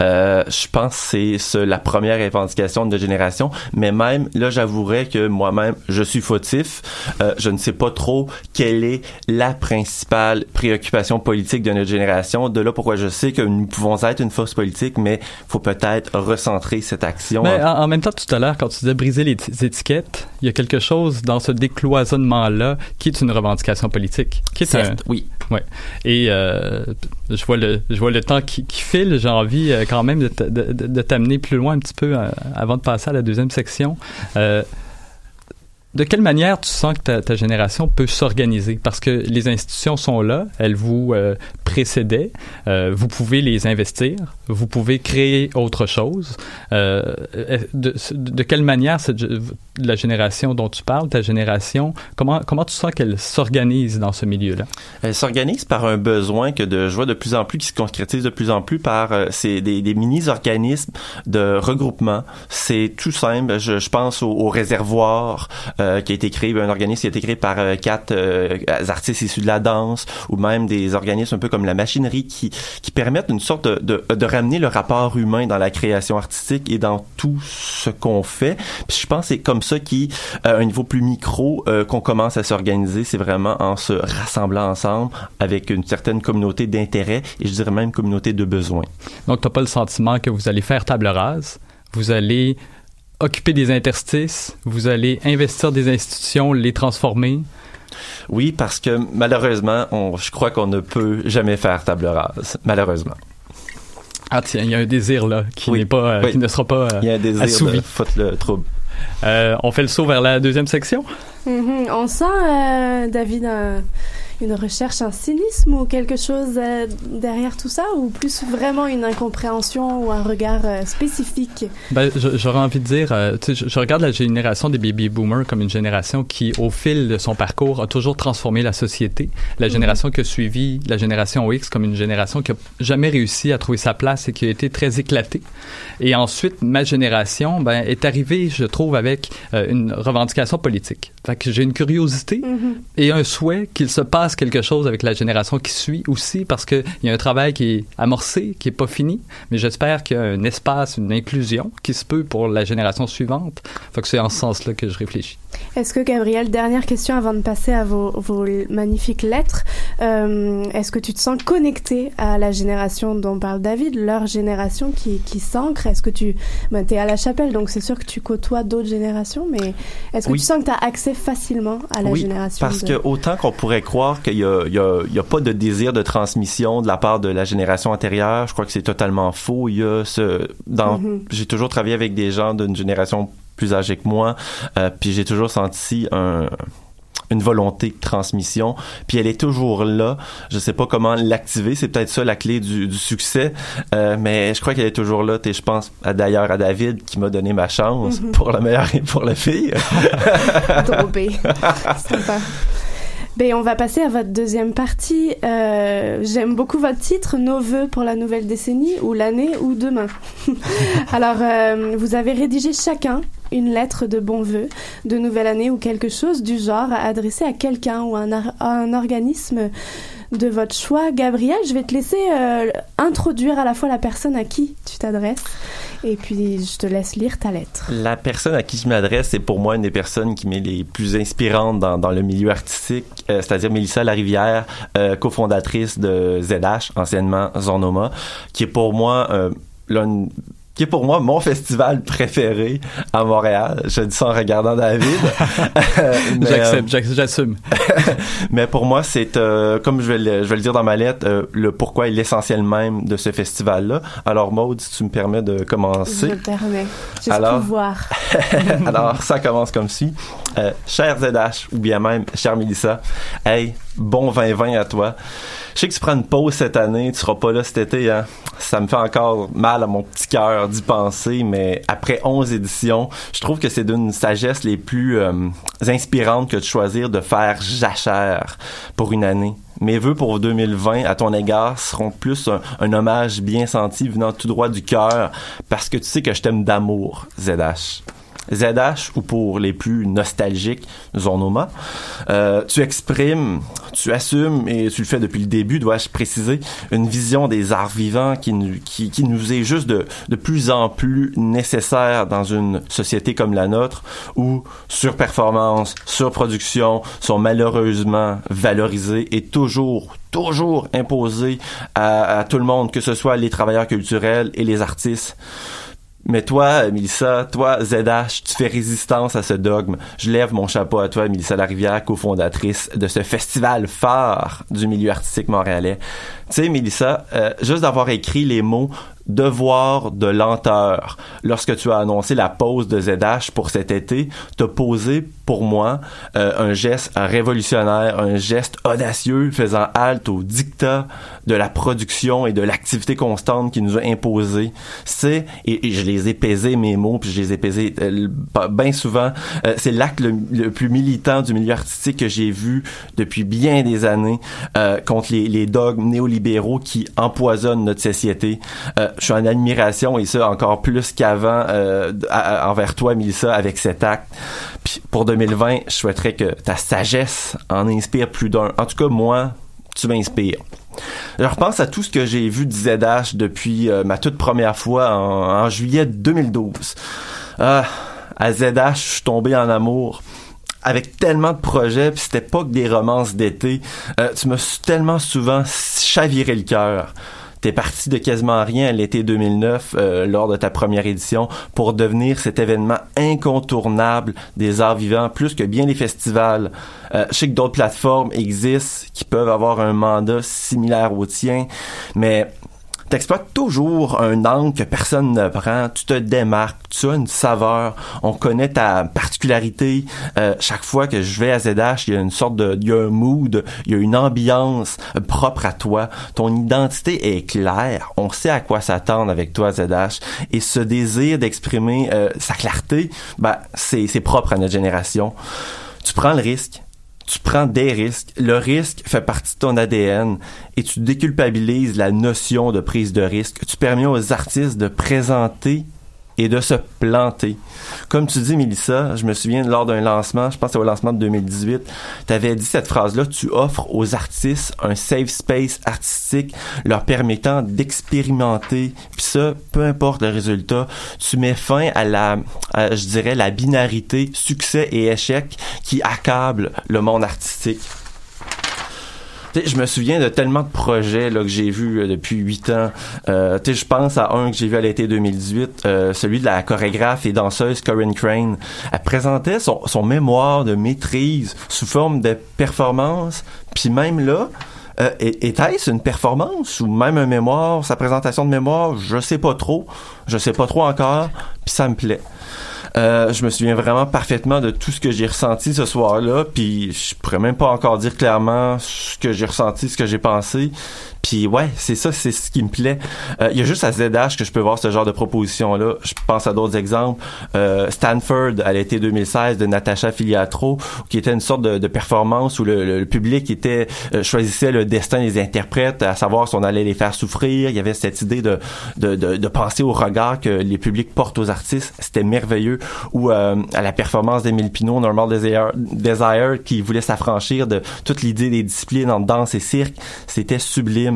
Speaker 9: Euh, je pense que c'est ce- la première revendication de notre génération. Mais même, là, j'avouerais que moi-même, je suis fautif. Euh, je ne sais pas trop quelle est la principale préoccupation politique de notre génération. De là, pourquoi je sais que nous pouvons être une force politique, mais faut peut-être recentrer cette action.
Speaker 8: Mais en, en même temps, tout à l'heure, quand tu disais briser les étiquettes, il y a quelque chose dans ce décloisonnement-là qui est une revendication politique. Qui est
Speaker 9: Certes,
Speaker 8: un-
Speaker 9: oui.
Speaker 8: Ouais. Et euh, je vois le, je vois le temps qui, qui file. J'ai envie euh, quand même de, t'amener plus loin un petit peu euh, avant de passer à la deuxième section. De quelle manière tu sens que ta, ta génération peut s'organiser? Parce que les institutions sont là, elles vous précédaient, vous pouvez les investir, vous pouvez créer autre chose. Euh, de, quelle manière la génération dont tu parles, ta génération, comment, comment tu sens qu'elle s'organise dans ce milieu-là?
Speaker 9: Elle s'organise par un besoin que je vois de plus en plus, qui se concrétise de plus en plus par euh, des, mini-organismes de regroupement. C'est tout simple. Je, pense au, réservoir euh, qui a été créé, un organisme qui a été créé par quatre artistes issus de la danse, ou même des organismes un peu comme la machinerie qui, qui permettent une sorte de, de, de ramener le rapport humain dans la création artistique et dans tout ce qu'on fait. Puis je pense que c'est comme ça qui, à un niveau plus micro, euh, qu'on commence à s'organiser. C'est vraiment en se rassemblant ensemble avec une certaine communauté d'intérêts et je dirais même communauté de besoins.
Speaker 8: Donc, tu n'as pas le sentiment que vous allez faire table rase, vous allez occuper des interstices, vous allez investir des institutions, les transformer?
Speaker 9: Oui, parce que malheureusement, on, je crois qu'on ne peut jamais faire table rase. Malheureusement.
Speaker 8: Ah tiens, il y a un désir là qui
Speaker 9: Oui.
Speaker 8: n'est pas, euh,
Speaker 9: Oui.
Speaker 8: qui ne sera pas euh,
Speaker 9: Il y a un désir
Speaker 8: assouvi.
Speaker 9: de foutre le trouble.
Speaker 8: Euh, on fait le saut vers la deuxième section?
Speaker 3: Mhm. On sent, euh, David, une recherche, un cynisme ou quelque chose euh, derrière tout ça ou plus vraiment une incompréhension ou un regard euh, spécifique?
Speaker 8: Ben, j'aurais envie de dire, euh, tu sais, je, je regarde la génération des baby boomers comme une génération qui, au fil de son parcours, a toujours transformé la société. La
Speaker 10: Mhm.
Speaker 8: génération qui a suivi la génération X comme une génération qui a jamais réussi à trouver sa place et qui a été très éclatée. Et ensuite, ma génération, ben, est arrivée, je trouve, avec une revendication politique. Fait que j'ai une curiosité et un souhait qu'il se passe quelque chose avec la génération qui suit aussi parce qu'il y a un travail qui est amorcé, qui est pas fini, mais j'espère qu'il y a un espace, une inclusion qui se peut pour la génération suivante. Fait que c'est en ce sens-là que je réfléchis.
Speaker 3: Est-ce que, Gabriel, dernière question avant de passer à vos, vos magnifiques lettres, euh, est-ce que tu te sens connecté à la génération dont parle David, leur génération qui, qui s'ancre? Est-ce que tu... Ben, t'es à la chapelle, donc c'est sûr que tu côtoies d'autres générations, mais est-ce que
Speaker 9: Oui.
Speaker 3: tu sens que tu as accès facilement à la
Speaker 9: oui,
Speaker 3: génération
Speaker 9: parce
Speaker 3: de-
Speaker 9: que autant qu'on pourrait croire qu'il y a, pas de désir de transmission de la part de la génération antérieure, je crois que c'est totalement faux. Il y a ce, dans,
Speaker 3: Mhm.
Speaker 9: j'ai toujours travaillé avec des gens d'une génération plus âgée que moi, euh, puis j'ai toujours senti un une volonté de transmission, puis elle est toujours là. Je sais pas comment l'activer, c'est peut-être ça la clé du, du succès, euh, mais je crois qu'elle est toujours là. Et je pense d'ailleurs à David qui m'a donné ma chance
Speaker 3: Mhm.
Speaker 9: pour la meilleure et pour la fille.
Speaker 3: Sympa. Ben, on va passer à votre deuxième partie. Euh, J'aime beaucoup votre titre, Nos vœux pour la nouvelle décennie, ou l'année, ou demain. Alors, euh, vous avez rédigé chacun une lettre de bons vœux, de nouvelle année, ou quelque chose du genre adressé à quelqu'un ou un, ar- à un organisme de votre choix. Gabriel, je vais te laisser euh, introduire à la fois la personne à qui tu t'adresses, et puis je te laisse lire ta lettre.
Speaker 9: La personne à qui je m'adresse, c'est pour moi une des personnes qui m'est les plus inspirantes dans, le milieu artistique, euh, c'est-à-dire Mélissa Larivière, euh, cofondatrice de ZH, anciennement Zonoma, qui est pour moi euh, là, une- qui est pour moi mon festival préféré à Montréal. Je dis ça en regardant David. Euh, mais,
Speaker 8: J'accepte,
Speaker 9: euh,
Speaker 8: j'ac- j'assume.
Speaker 9: mais pour moi, c'est euh, comme je vais, le, je vais le dire dans ma lettre, euh, le pourquoi et l'essentiel même de ce festival-là. Alors Maude, si tu me permets de commencer.
Speaker 3: Je te permets. Ce
Speaker 9: Alors-
Speaker 3: pouvoir.
Speaker 9: Alors, ça commence comme suit. Euh, cher ZH, ou bien même, cher Mélissa, hey, bon 2020 à toi. Je sais que tu prends une pause cette année, tu seras pas là cet été, hein. Ça me fait encore mal à mon petit cœur d'y penser, mais après 11 éditions, je trouve que c'est d'une sagesse les plus euh, inspirantes que de choisir de faire jachère pour une année. Mes vœux pour 2020 à ton égard seront plus un, un hommage bien senti venant tout droit du cœur parce que tu sais que je t'aime d'amour, ZH. ZH, ou pour les plus nostalgiques, Zonoma, euh, tu exprimes, tu assumes, et tu le fais depuis le début, dois-je préciser, une vision des arts vivants qui, nous- qui, qui nous est juste de, de plus en plus nécessaire dans une société comme la nôtre, où surperformance, surproduction sont malheureusement valorisées et toujours toujours imposées à, à tout le monde, que ce soit les travailleurs culturels et les artistes. Mais toi, Mélissa, toi, ZH, tu fais résistance à ce dogme. Je lève mon chapeau à toi, Mélissa Larivière, cofondatrice de ce festival phare du milieu artistique montréalais. Sais, Mélissa, euh, juste d'avoir écrit les mots devoir de lenteur lorsque tu as annoncé la pause de ZH pour cet été, t'as posé pour moi euh, un geste révolutionnaire, un geste audacieux faisant halte au dictat de la production et de l'activité constante qui nous a imposé. C'est et, je les ai pesés mes mots puis je les ai pesés euh, bien souvent. euh, c'est l'acte le, plus militant du milieu artistique que j'ai vu depuis bien des années euh, contre les, les dogmes néolibéraux qui empoisonnent notre société. Euh, je suis en admiration et ça encore plus qu'avant euh, envers toi, Mélissa, avec cet acte. Puis pour 2020, je souhaiterais que ta sagesse en inspire plus d'un. En tout cas, moi, tu m'inspires. Je repense à tout ce que j'ai vu de ZH depuis euh, ma toute première fois en, en juillet 2012. Ah, à ZH, je suis tombé en amour avec tellement de projets, puis c'était pas que des romances d'été. Euh, tu m'as tellement souvent chaviré le cœur. T'es parti de quasiment rien à l'été 2009 euh, lors de ta première édition pour devenir cet événement incontournable des arts vivants, plus que bien les festivals. Euh, je sais que d'autres plateformes existent qui peuvent avoir un mandat similaire au tien, mais t'exploites toujours un angle que personne ne prend. Tu te démarques, tu as une saveur. On connaît ta particularité. Euh, chaque fois que je vais à ZH, il y a une sorte de, il y a un mood, il y a une ambiance propre à toi. Ton identité est claire. On sait à quoi s'attendre avec toi ZH. Et ce désir d'exprimer euh, sa clarté, ben, c'est propre à notre génération. Tu prends le risque tu prends des risques. Le risque fait partie de ton ADN et tu déculpabilises la notion de prise de risque. Tu permets aux artistes de présenter et de se planter. Comme tu dis, Mélissa, je me souviens lors d'un lancement, je pense que au lancement de 2018, tu avais dit cette phrase-là, tu offres aux artistes un safe space artistique leur permettant d'expérimenter. Puis ça, peu importe le résultat, tu mets fin à la, je dirais, la binarité succès et échec qui accable le monde artistique je me souviens de tellement de projets que j'ai vus euh, depuis huit ans. Euh, je pense à un que j'ai vu à l'été 2018, euh, celui de la chorégraphe et danseuse Corinne Crane. Elle présentait son, son mémoire de maîtrise sous forme de performance, puis même là, euh, était-ce une performance ou même un mémoire, sa présentation de mémoire, je sais pas trop, je sais pas trop encore, puis ça me plaît. Euh, je me souviens vraiment parfaitement de tout ce que j'ai ressenti ce soir-là, puis je pourrais même pas encore dire clairement ce que j'ai ressenti, ce que j'ai pensé. Puis ouais, c'est ça, c'est ce qui me plaît. Euh, il y a juste à ZH que je peux voir ce genre de proposition-là. Je pense à d'autres exemples. Euh, Stanford, à l'été 2016, de Natasha Filiatro, qui était une sorte de, performance où le, public était euh, choisissait le destin des interprètes, à savoir si on allait les faire souffrir. Il y avait cette idée de, de, de, penser au regard que les publics portent aux artistes. C'était merveilleux. Ou à la performance d'Emile Pinot, Normal Desire, Desire qui voulait s'affranchir de toute l'idée des disciplines en danse et cirque. C'était sublime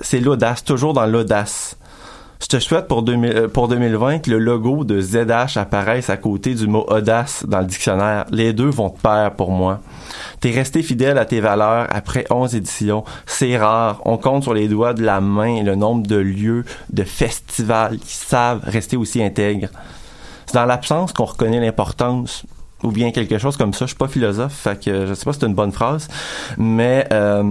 Speaker 9: c'est l'audace, toujours dans l'audace. Je te souhaite pour, 2020 euh, que le logo de ZH apparaisse à côté du mot audace dans le dictionnaire. Les deux vont de pair pour moi. T'es resté fidèle à tes valeurs après 11 éditions. C'est rare. On compte sur les doigts de la main le nombre de lieux, de festivals qui savent rester aussi intègres. C'est dans l'absence qu'on reconnaît l'importance ou bien quelque chose comme ça. Je suis pas philosophe, fait que je sais pas si c'est une bonne phrase, mais euh,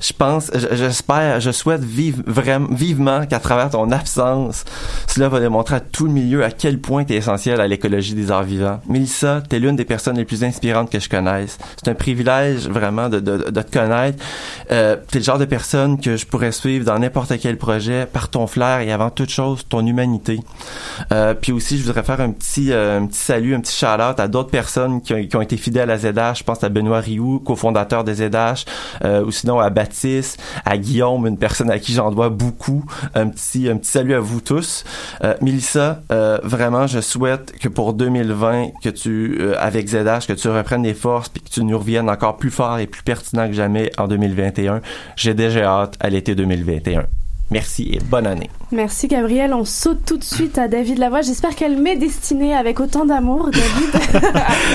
Speaker 9: je pense, j'espère, je souhaite vivre, vraiment, vivement qu'à travers ton absence, cela va démontrer à tout le milieu à quel point tu es essentiel à l'écologie des arts vivants. Mélissa, t'es l'une des personnes les plus inspirantes que je connaisse. C'est un privilège vraiment de, te connaître. Euh, t'es le genre de personne que je pourrais suivre dans n'importe quel projet par ton flair et avant toute chose, ton humanité. Euh, puis aussi, je voudrais faire un petit, euh, un petit salut, un petit shout-out à d'autres personnes qui ont, qui ont, été fidèles à ZH. Je pense à Benoît Rioux, cofondateur de ZH, euh, ou sinon à Baptiste, à Guillaume, une personne à qui j'en dois beaucoup. Un petit, un petit salut à vous tous. Euh, Mélissa, euh, vraiment, je souhaite que pour 2020, que tu, euh, avec ZH, que tu reprennes des forces puis que tu nous reviennes encore plus fort et plus pertinent que jamais en 2021. J'ai déjà hâte à l'été 2021. Merci et bonne année.
Speaker 3: Merci Gabriel. On saute tout de suite à David Lavoie. J'espère qu'elle m'est destinée avec autant d'amour, David.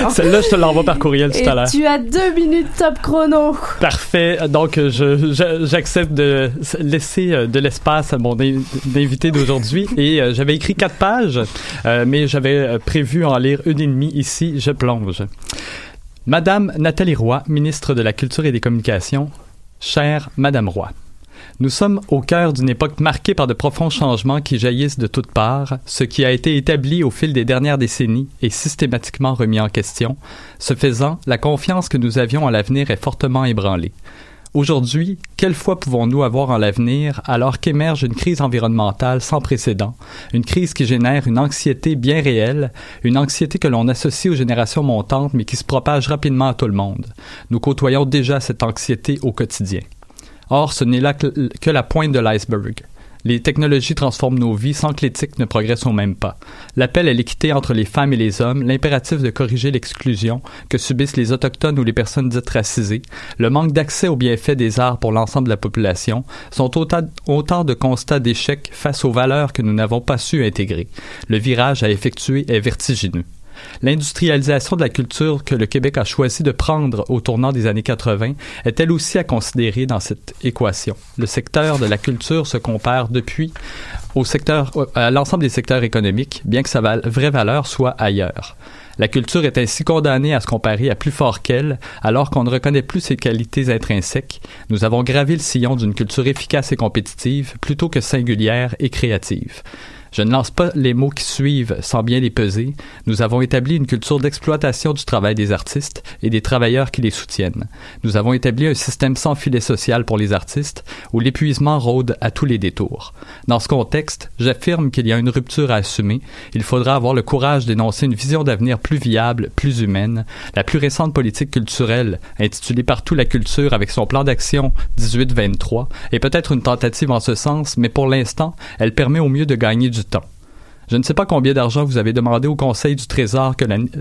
Speaker 8: Celle-là, je te l'envoie par courriel tout à l'heure.
Speaker 3: Tu as deux minutes top chrono.
Speaker 8: Parfait. Donc, j'accepte de laisser euh, de l'espace à mon invité d'aujourd'hui. Et euh, j'avais écrit quatre pages, euh, mais j'avais prévu en lire une et demie ici. Je plonge. Madame Nathalie Roy, ministre de la Culture et des Communications. Chère Madame Roy. Nous sommes au cœur d'une époque marquée par de profonds changements qui jaillissent de toutes parts, ce qui a été établi au fil des dernières décennies est systématiquement remis en question. Ce faisant, la confiance que nous avions en l'avenir est fortement ébranlée. Aujourd'hui, quelle foi pouvons-nous avoir en l'avenir alors qu'émerge une crise environnementale sans précédent, une crise qui génère une anxiété bien réelle, une anxiété que l'on associe aux générations montantes mais qui se propage rapidement à tout le monde? Nous côtoyons déjà cette anxiété au quotidien. Or, ce n'est là que la pointe de l'iceberg. Les technologies transforment nos vies sans que l'éthique ne progresse au même pas. L'appel à l'équité entre les femmes et les hommes, l'impératif de corriger l'exclusion que subissent les autochtones ou les personnes dites racisées, le manque d'accès aux bienfaits des arts pour l'ensemble de la population sont autant, de constats d'échec face aux valeurs que nous n'avons pas su intégrer. Le virage à effectuer est vertigineux. L'industrialisation de la culture que le Québec a choisi de prendre au tournant des années 80 est elle aussi à considérer dans cette équation. Le secteur de la culture se compare depuis au secteur, à l'ensemble des secteurs économiques, bien que sa vraie valeur soit ailleurs. La culture est ainsi condamnée à se comparer à plus fort qu'elle, alors qu'on ne reconnaît plus ses qualités intrinsèques. Nous avons gravé le sillon d'une culture efficace et compétitive, plutôt que singulière et créative. Je ne lance pas les mots qui suivent sans bien les peser. Nous avons établi une culture d'exploitation du travail des artistes et des travailleurs qui les soutiennent. Nous avons établi un système sans filet social pour les artistes où l'épuisement rôde à tous les détours. Dans ce contexte, j'affirme qu'il y a une rupture à assumer. Il faudra avoir le courage d'énoncer une vision d'avenir plus viable, plus humaine. La plus récente politique culturelle, intitulée partout la culture avec son plan d'action 1823, est peut-être une tentative en ce sens, mais pour l'instant, elle permet au mieux de gagner du temps. Je ne sais pas combien d'argent vous avez demandé au Conseil du Trésor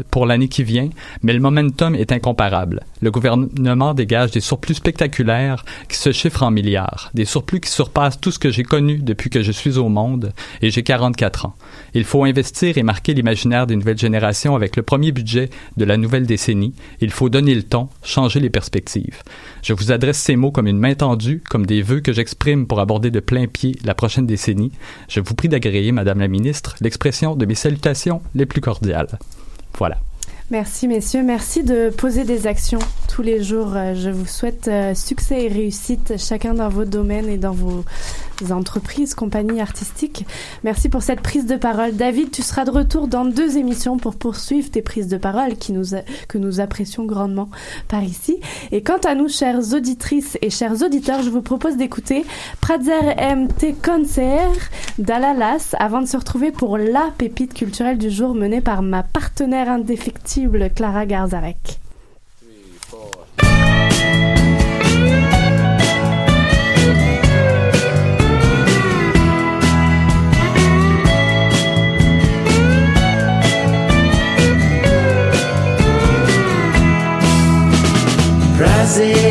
Speaker 8: pour l'année qui vient, mais le momentum est incomparable. Le gouvernement dégage des surplus spectaculaires qui se chiffrent en milliards, des surplus qui surpassent tout ce que j'ai connu depuis que je suis au monde, et j'ai 44 ans. Il faut investir et marquer l'imaginaire des nouvelles générations avec le premier budget de la nouvelle décennie. Il faut donner le ton, changer les perspectives. Je vous adresse ces mots comme une main tendue, comme des vœux que j'exprime pour aborder de plein pied la prochaine décennie. Je vous prie d'agréer, Madame la Ministre, l'expression de mes salutations les plus cordiales. Voilà.
Speaker 3: Merci messieurs, merci de poser des actions tous les jours. Euh, Je vous souhaite euh, succès et réussite chacun dans vos domaines et dans vos entreprises, compagnies artistiques. Merci pour cette prise de parole. David, tu seras de retour dans deux émissions pour poursuivre tes prises de parole qui nous que nous apprécions grandement par ici. Et quant à nous, chères auditrices et chers auditeurs, je vous propose d'écouter Pratzer MT Concert d'Alalas avant de se retrouver pour la pépite culturelle du jour menée par ma partenaire indéfectible Clara Garzarek.
Speaker 4: music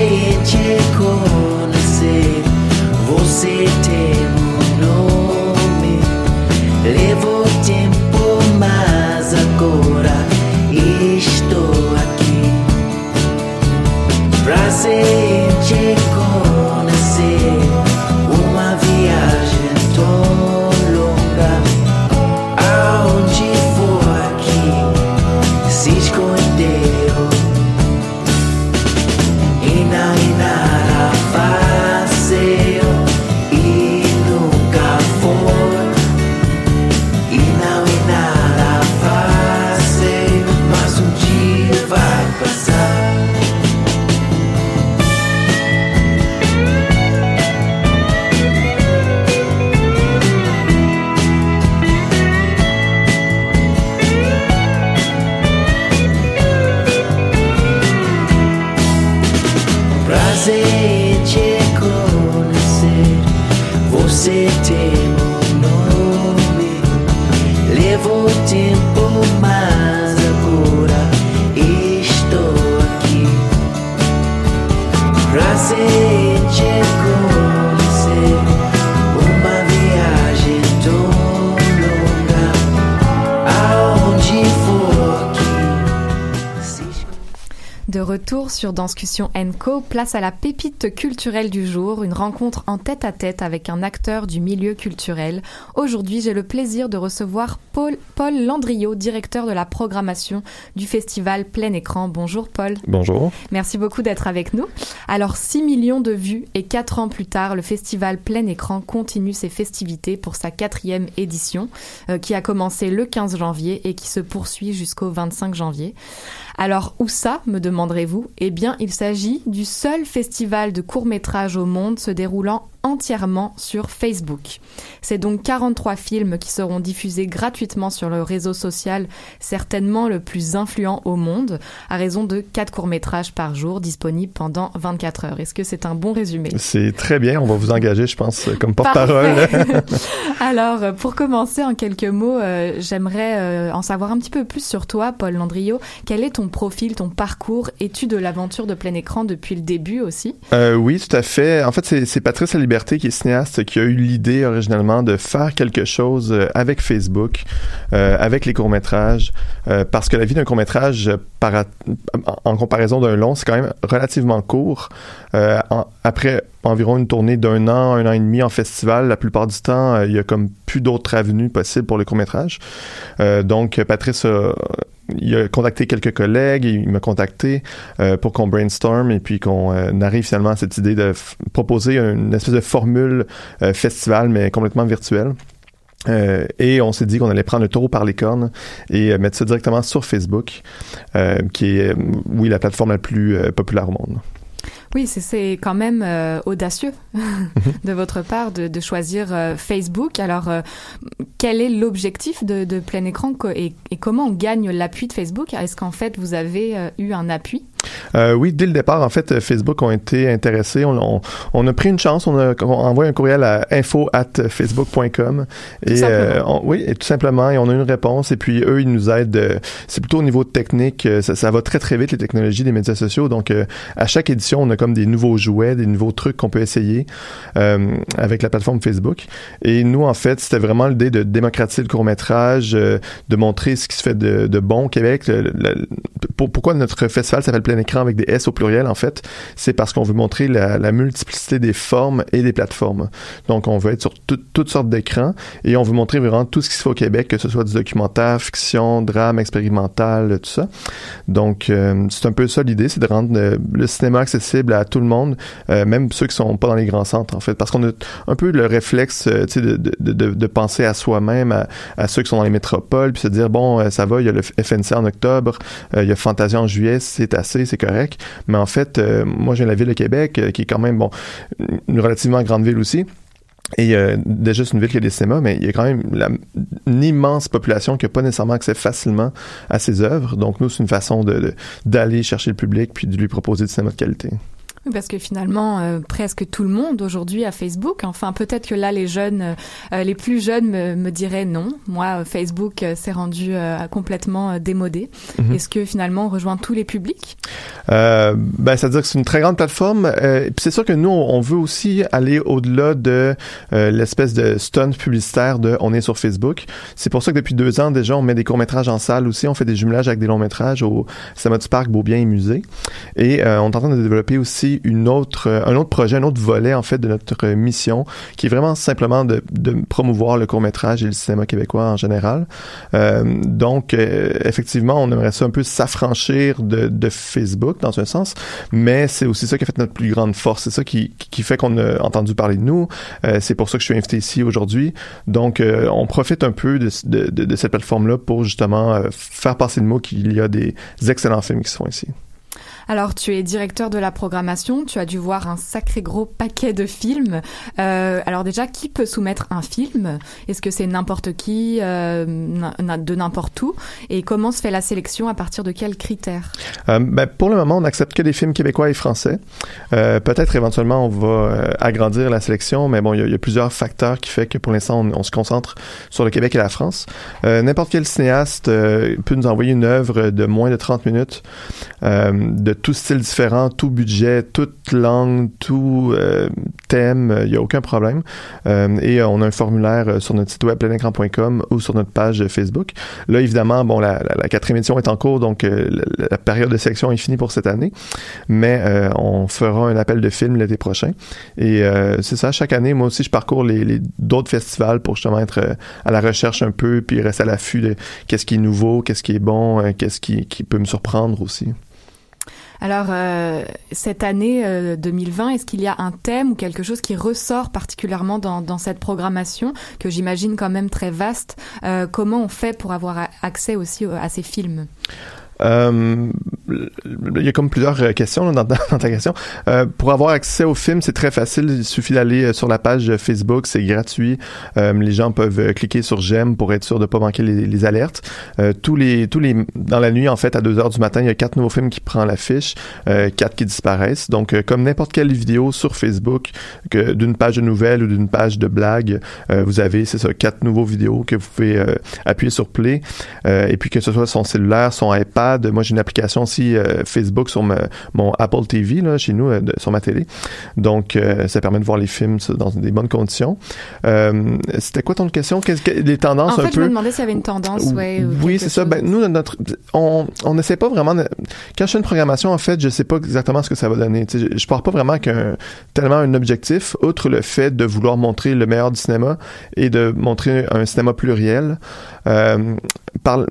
Speaker 4: retour sur Danscussion Co, place à la pépite culturelle du jour, une rencontre en tête-à-tête avec un acteur du milieu culturel. Aujourd'hui, j'ai le plaisir de recevoir Paul, Paul Landriot, directeur de la programmation du festival Plein Écran. Bonjour Paul.
Speaker 11: Bonjour.
Speaker 4: Merci beaucoup d'être avec nous. Alors, 6 millions de vues et 4 ans plus tard, le festival Plein Écran continue ses festivités pour sa quatrième édition, euh, qui a commencé le 15 janvier et qui se poursuit jusqu'au 25 janvier. Alors, où ça, me demanderez-vous? Eh bien, il s'agit du seul festival de court-métrage au monde se déroulant entièrement sur Facebook. C'est donc 43 films qui seront diffusés gratuitement sur le réseau social, certainement le plus influent au monde, à raison de 4 courts-métrages par jour disponibles pendant 24 heures. Est-ce que c'est un bon résumé?
Speaker 11: C'est très bien. On va vous engager, je pense, comme porte-parole.
Speaker 4: Alors, pour commencer en quelques mots, euh, j'aimerais euh, en savoir un petit peu plus sur toi, Paul Landriot. Quel est ton profil, ton parcours? Es-tu de l'aventure de plein écran depuis le début aussi?
Speaker 11: Euh, oui, tout à fait. En fait, c'est Patrice Liberté Qui est cinéaste, qui a eu l'idée originalement de faire quelque chose euh, avec Facebook, euh, avec les courts-métrages, euh, parce que la vie d'un court-métrage, en comparaison d'un long, c'est quand même relativement court. Après environ une tournée d'un an, un an et demi en festival, la plupart du temps, il y a comme plus d'autres avenues possibles pour le court-métrage. Euh, donc, Patrice a, il a contacté quelques collègues, il m'a contacté euh, pour qu'on brainstorm et puis qu'on euh, arrive finalement à cette idée de proposer une espèce de formule euh, festival, mais complètement virtuelle. Euh, et on s'est dit qu'on allait prendre le taureau par les cornes et euh, mettre ça directement sur Facebook, euh, qui est, euh, oui, la plateforme la plus euh, populaire au monde.
Speaker 4: Oui, c'est- quand même euh, audacieux de votre part de, de choisir euh, Facebook. Alors, euh, quel est l'objectif de, de plein écran? Et, et comment on gagne l'appui de Facebook? Est-ce qu'en fait, vous avez eu un appui?
Speaker 11: Euh, oui, dès le départ, en fait, Facebook ont été intéressés. On, on, on a pris une chance. On a on a envoyé un courriel à info at facebook.com. Et euh, oui, et tout simplement, et on a eu une réponse. Et puis eux, ils nous aident. euh, c'est plutôt au niveau technique. Ça, ça va très très vite les technologies des médias sociaux. Donc, à chaque édition, on a comme des nouveaux jouets, des nouveaux trucs qu'on peut essayer euh, avec la plateforme Facebook. Et nous, en fait, c'était vraiment l'idée de démocratiser le court métrage, de montrer ce qui se fait de, de bon au Québec. Le- le- le- pour- pourquoi notre festival s'appelle Plein Écran avec des S au pluriel, en fait, c'est parce qu'on veut montrer la, multiplicité des formes et des plateformes. Donc, on veut être sur tout- toutes sortes d'écrans et on veut montrer vraiment tout ce qui se fait au Québec, que ce soit du documentaire, fiction, drame, expérimental, tout ça. Donc, euh, c'est un peu ça l'idée, c'est de rendre euh, le cinéma accessible à tout le monde, euh, même ceux qui sont pas dans les grands centres, en fait, parce qu'on a un peu le réflexe, de, penser à soi-même, à, à ceux qui sont dans les métropoles, puis se dire, bon, ça va, il y a le FNC en octobre, il y a Fantasia en juillet, c'est assez, c'est correct. Mais en fait, euh, moi, j'ai la ville de Québec, euh, qui est quand même, une relativement grande ville aussi. Et euh, déjà, c'est une ville qui a des cinémas, mais il y a quand même une immense population qui n'a pas nécessairement accès facilement à ses œuvres. Donc, nous, c'est une façon d'aller chercher le public puis de lui proposer du cinéma de qualité.
Speaker 4: Parce que finalement, euh, presque tout le monde aujourd'hui a Facebook. Enfin, peut-être que là, les jeunes, euh, les plus jeunes me, me diraient non. Moi, euh, Facebook euh, s'est rendu euh, complètement euh, démodé.
Speaker 11: Mhm.
Speaker 4: Est-ce que finalement, on rejoint tous les publics?
Speaker 11: Euh, ben, c'est-à-dire que c'est une très grande plateforme. Euh, puis c'est sûr que nous, on veut aussi aller au-delà de euh, l'espèce de stunt publicitaire de on est sur Facebook. C'est pour ça que depuis deux ans déjà, on met des courts-métrages en salle aussi. On fait des jumelages avec des longs-métrages au Cinéma du Parc, Beaubien et Musée. Et euh, on est en train de développer aussi une autre, euh, un autre projet, un autre volet en fait de notre euh, mission, qui est vraiment simplement de, promouvoir le court-métrage et le cinéma québécois en général. Euh, donc, effectivement, on aimerait ça un peu s'affranchir de, Facebook dans un sens, mais c'est aussi ça qui a fait notre plus grande force. C'est ça qui, fait qu'on a entendu parler de nous. C'est pour ça que je suis invité ici aujourd'hui. Donc, on profite un peu de, de, cette plateforme-là pour justement faire passer le mot qu'il y a des excellents films qui se font ici.
Speaker 4: Alors, tu es directeur de la programmation, tu as dû voir un sacré gros paquet de films. Euh, alors déjà, qui peut soumettre un film? Est-ce que c'est n'importe qui, euh, de n'importe où? Et comment se fait la sélection À partir de quels critères?
Speaker 11: Euh, ben, pour le moment, on n'accepte que des films québécois et français. Euh, Peut-être éventuellement, on va euh, agrandir la sélection, mais bon, il y, a- plusieurs facteurs qui fait que pour l'instant, on, on se concentre sur le Québec et la France. Euh, N'importe quel cinéaste peut nous envoyer une œuvre de moins de 30 minutes, de tout style différent, tout budget, toute langue, tout euh, thème, il n'y a aucun problème. Euh, et euh, on a un formulaire euh, sur notre site web plein-écran.com ou sur notre page Facebook. Là, évidemment, bon, la, quatrième édition est en cours, donc euh, la, période de sélection est finie pour cette année. Mais euh, on fera un appel de films l'été prochain. Et euh, c'est ça, chaque année, moi aussi, je parcours les, d'autres festivals pour justement être euh, à la recherche un peu, puis rester à l'affût de qu'est-ce qui est nouveau, qu'est-ce qui est bon, euh, qu'est-ce qui peut me surprendre aussi.
Speaker 4: Alors, euh, cette année euh, 2020, est-ce qu'il y a un thème ou quelque chose qui ressort particulièrement dans, cette programmation, que j'imagine quand même très vaste Euh, Comment on fait pour avoir accès aussi au- à ces films?
Speaker 11: Euh, il y a comme plusieurs euh, questions dans, ta question. Euh, pour avoir accès au film, c'est très facile. Il suffit d'aller sur la page Facebook, c'est gratuit. Les gens peuvent cliquer sur j'aime pour être sûr de pas manquer les, alertes. Tous les tous les dans la nuit en fait à 2 heures du matin, il y a quatre nouveaux films qui prennent l'affiche, quatre qui disparaissent. Donc comme n'importe quelle vidéo sur Facebook, que d'une page de nouvelles ou d'une page de blagues, vous avez c'est ça quatre nouveaux vidéos que vous pouvez appuyer sur play. Et puis que ce soit son cellulaire, son iPad, moi j'ai une application aussi euh, Facebook sur ma- mon Apple TV là, chez nous, euh, de- sur ma télé. Donc, euh, ça permet de voir les films ça, dans des bonnes conditions. C'était quoi ton question? Qu'est-ce que, les tendances
Speaker 4: En
Speaker 11: un
Speaker 4: fait, je
Speaker 11: peu?
Speaker 4: me demandais s'il y avait une tendance, ouais. ou
Speaker 11: Oui, c'est ça. Ben, nous, notre, on, on n'essaie pas vraiment. de- quand je fais une programmation, en fait, je sais pas exactement ce que ça va donner. Je, je pars pas vraiment qu'un tellement un objectif, outre le fait de vouloir montrer le meilleur du cinéma et de montrer un cinéma pluriel. Euh,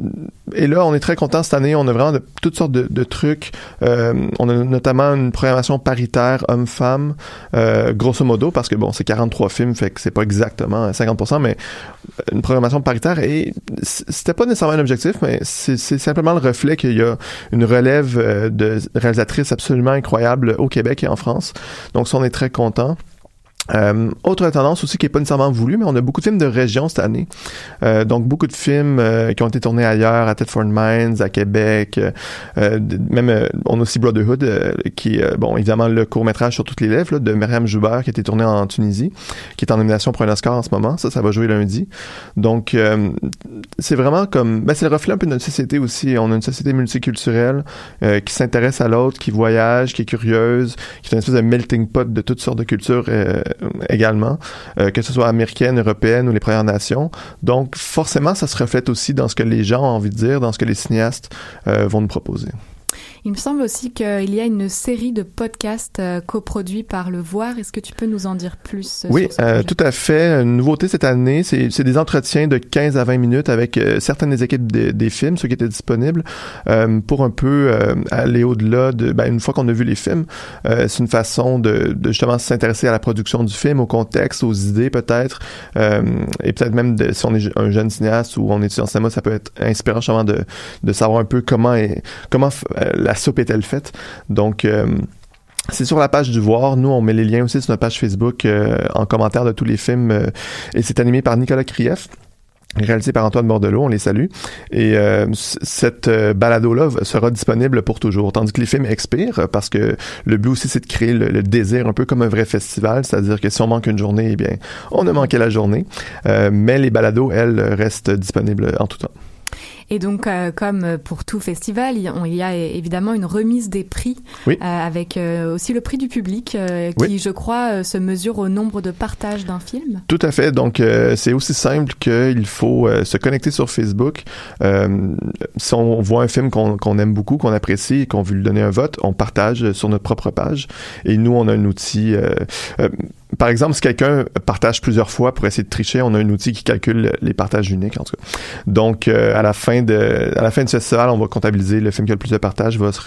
Speaker 11: et là, on est très content cette année. On a vraiment toutes sortes de, trucs. Euh, on a notamment une programmation paritaire homme-femme, euh, grosso modo, parce que bon, c'est 43 films, fait que c'est pas exactement 50%, mais une programmation paritaire. Et c'était pas nécessairement un objectif, mais c'est simplement le reflet qu'il y a une relève euh, de réalisatrices absolument incroyables au Québec et en France. Donc, ça, on est très content. Euh, autre tendance aussi qui est pas nécessairement voulue, mais on a beaucoup de films de région cette année. Euh, donc beaucoup de films euh, qui ont été tournés ailleurs, à Thetford Mines, à Québec, euh, euh, même euh, on a aussi Brotherhood, qui est bon évidemment le court métrage sur toutes les lèvres là, de Myriam Joubert qui a été tourné en Tunisie, qui est en nomination pour un Oscar en ce moment. Ça, ça va jouer lundi. Donc c'est vraiment comme ben, c'est le reflet un peu de notre société aussi. On a une société multiculturelle qui s'intéresse à l'autre, qui voyage, qui est curieuse, qui est une espèce de melting pot de toutes sortes de cultures également, euh, que ce soit américaine, européenne ou les Premières Nations. Donc forcément, ça se reflète aussi dans ce que les gens ont envie de dire, dans ce que les cinéastes euh, vont nous proposer.
Speaker 4: Il me semble aussi qu'il y a une série de podcasts euh, coproduits par Le Voir. Est-ce que tu peux nous en dire plus euh,
Speaker 11: Oui, euh, tout à fait. Une nouveauté cette année, c'est des entretiens de 15 à 20 minutes avec euh, certaines des équipes des- des films, ceux qui étaient disponibles, euh, pour un peu euh, aller au-delà de... Ben, une fois qu'on a vu les films, euh, c'est une façon de, de justement s'intéresser à la production du film, au contexte, aux idées peut-être, euh, et peut-être même de, si on est un jeune cinéaste ou on est en cinéma, ça peut être inspirant justement de, de savoir un peu comment, est, comment la soupe est-elle faite? Donc... euh, c'est sur la page du Voir. Nous, on met les liens aussi sur notre page Facebook euh, en commentaire de tous les films. euh, et c'est animé par Nicolas Krief réalisé par Antoine Bordelot, on les salue. Et euh, cette euh, balado-là sera disponible pour toujours, tandis que les films expirent, euh, parce que le but aussi, c'est de créer le, le désir un peu comme un vrai festival, c'est-à-dire que si on manque une journée, eh bien, on a manqué la journée. Euh, mais les balados, elles, restent disponibles en tout temps.
Speaker 4: Et donc, euh, comme pour tout festival, il y a- évidemment une remise des prix,
Speaker 11: Oui.
Speaker 4: euh, avec euh, aussi le prix du public, qui,
Speaker 11: Oui.
Speaker 4: je crois, se mesure au nombre de partages d'un film.
Speaker 11: Tout à fait. Donc, c'est aussi simple qu'il faut se connecter sur Facebook. Si on voit un film qu'on aime beaucoup, qu'on apprécie et qu'on veut lui donner un vote, on partage sur notre propre page. Et nous, on a un outil. par exemple, si quelqu'un partage plusieurs fois pour essayer de tricher, on a un outil qui calcule les partages uniques, en tout cas. Donc, euh, à la fin de à la fin du festival, on va comptabiliser le film qui a le plus de partages. Va se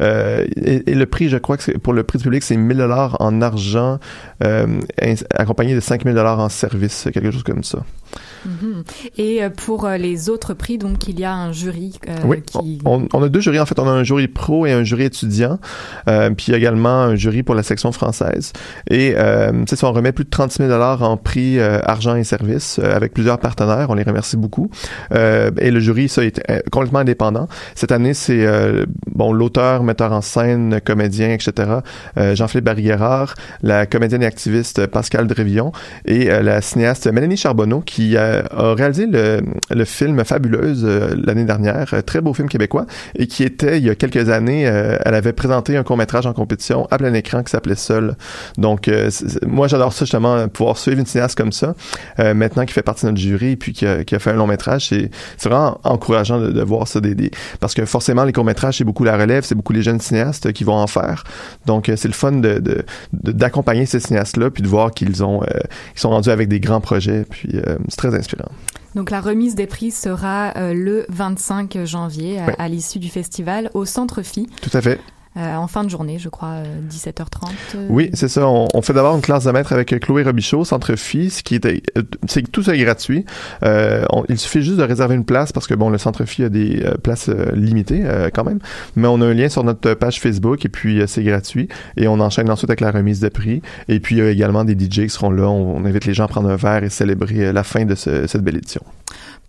Speaker 11: euh, et, le prix, je crois que pour le prix du public, c'est 1000 dollars en argent, euh, accompagné de 5000 dollars en service, quelque chose comme ça.
Speaker 4: Mhm. Et euh, pour euh, les autres prix, donc, il y a un jury euh,
Speaker 11: Oui,
Speaker 4: qui...
Speaker 11: on, on a deux jurys en fait. On a un jury pro et un jury étudiant, euh, puis également un jury pour la section française. Et euh, sais, on remet plus de 36 000 dollars en prix argent et services avec plusieurs partenaires. On les remercie beaucoup. Et le jury, ça, est complètement indépendant. Cette année, c'est bon l'auteur, metteur en scène, comédien, etc. Jean-Philippe Barriérard, la comédienne et activiste Pascal Drévillon et la cinéaste Mélanie Charbonneau qui euh, a réalisé le, film Fabuleuse euh, l'année dernière, euh, très beau film québécois, et qui était, il y a quelques années, euh, elle avait présenté un court-métrage en compétition à plein écran qui s'appelait Seul. Donc, euh, moi, j'adore ça, justement, pouvoir suivre une cinéaste comme ça, euh, maintenant qui fait partie de notre jury, puis qui a, fait un long-métrage, c'est vraiment encourageant de, voir ça, des, parce que forcément, les courts-métrages, c'est beaucoup la relève, c'est beaucoup les jeunes cinéastes qui vont en faire. Donc, euh, c'est le fun de de- de- d'accompagner ces cinéastes-là, puis de voir qu'ils ont, euh, ils sont rendus avec des grands projets, puis euh, c'est très inspirant.
Speaker 4: Donc la remise des prix sera euh, le 25 janvier à,
Speaker 11: Ouais.
Speaker 4: à l'issue du festival au Centre Phi.
Speaker 11: Tout à fait.
Speaker 4: Euh, en fin de journée, je crois, euh, 17h30. euh.
Speaker 11: Oui, c'est ça. On, fait d'abord une classe de maître avec Chloé Robichaud, Centre Phi, ce qui était, euh, c'est tout ça est gratuit. Euh, il suffit juste de réserver une place parce que bon, le Centre Phi a des euh, places euh, limitées euh, quand même. Mais on a un lien sur notre page Facebook et puis euh, c'est gratuit. Et on enchaîne ensuite avec la remise de prix. Et puis il y a également des DJ qui seront là. On, invite les gens à prendre un verre et célébrer euh, la fin de ce- cette belle édition.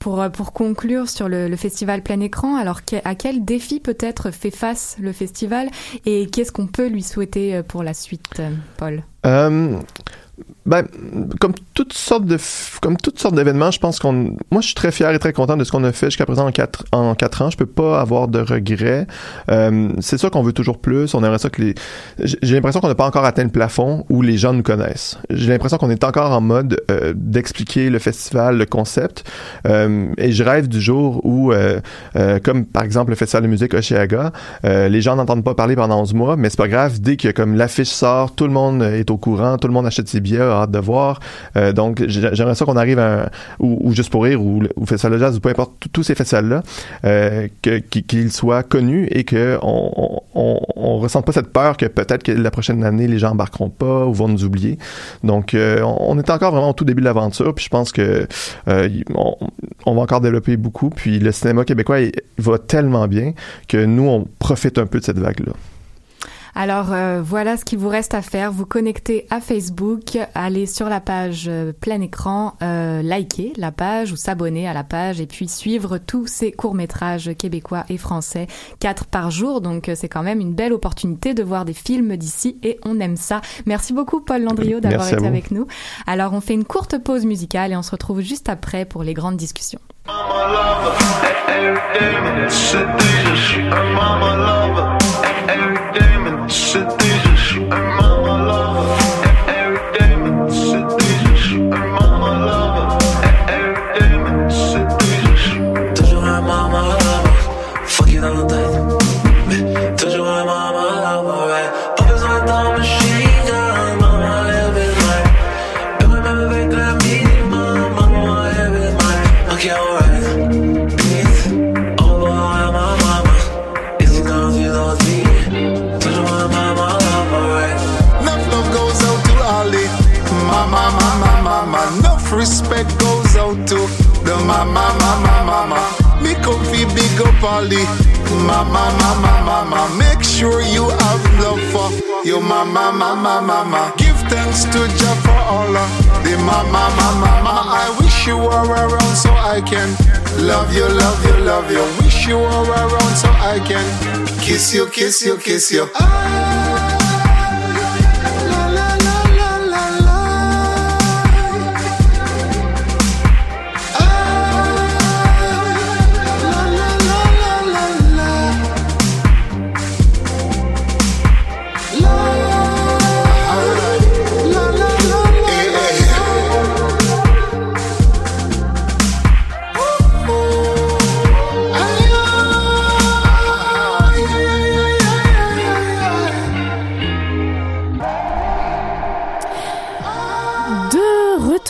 Speaker 4: Pour, euh, pour conclure sur le, le festival plein écran, alors à quel défi peut-être fait face le festival et qu'est-ce qu'on peut lui souhaiter euh, pour la suite, euh, Paul?
Speaker 11: Ben, comme toutes sortes de, comme toutes sortes d'événements, je pense qu'on, moi, je suis très fier et très content de ce qu'on a fait jusqu'à présent en quatre, en quatre ans. Je peux pas avoir de regrets. Euh, c'est ça qu'on veut toujours plus. On aimerait ça que j'ai l'impression qu'on n'a pas encore atteint le plafond où les gens nous connaissent. J'ai l'impression qu'on est encore en mode euh, d'expliquer le festival, le concept. Euh, et je rêve du jour où, comme par exemple le festival de musique euh, les gens n'entendent pas parler pendant 11 mois, mais c'est pas grave. Dès que comme l'affiche sort, tout le monde est au courant, tout le monde achète ses billets, a hâte de voir. Euh, donc j'ai- j'aimerais ça qu'on arrive à un, ou, juste pour rire ou, ou festival de jazz ou peu importe tous- ces festivals là, euh, qu'ils soient connus et que on, ressente pas cette peur que peut-être que la prochaine année les gens embarqueront pas ou vont nous oublier. Donc euh, on, est encore vraiment au tout début de l'aventure, puis je pense que on, va encore développer beaucoup. Puis le cinéma québécois il va tellement bien que nous on profite un peu de cette vague là.
Speaker 4: Alors euh, voilà ce qu'il vous reste à faire. Vous connectez à Facebook, allez sur la page euh, plein écran, euh, liker la page ou s'abonner à la page et puis suivre tous ces courts-métrages québécois et français, quatre par jour. Donc euh, c'est quand même une belle opportunité de voir des films d'ici et on aime ça. Merci beaucoup Paul Landriot d'avoir été avec nous. Alors on fait une courte pause musicale et on se retrouve juste après pour les grandes discussions.
Speaker 10: Toujours
Speaker 12: the mama, mama, mama. Me comfy big up Ali. Mama, mama, mama. Make sure you have love for your mama, mama, mama. Give thanks to Jah for all of the mama, mama, mama. I wish you were around so I can love you, love you, love you. Wish you were around so I can kiss you, kiss you, kiss you.
Speaker 3: De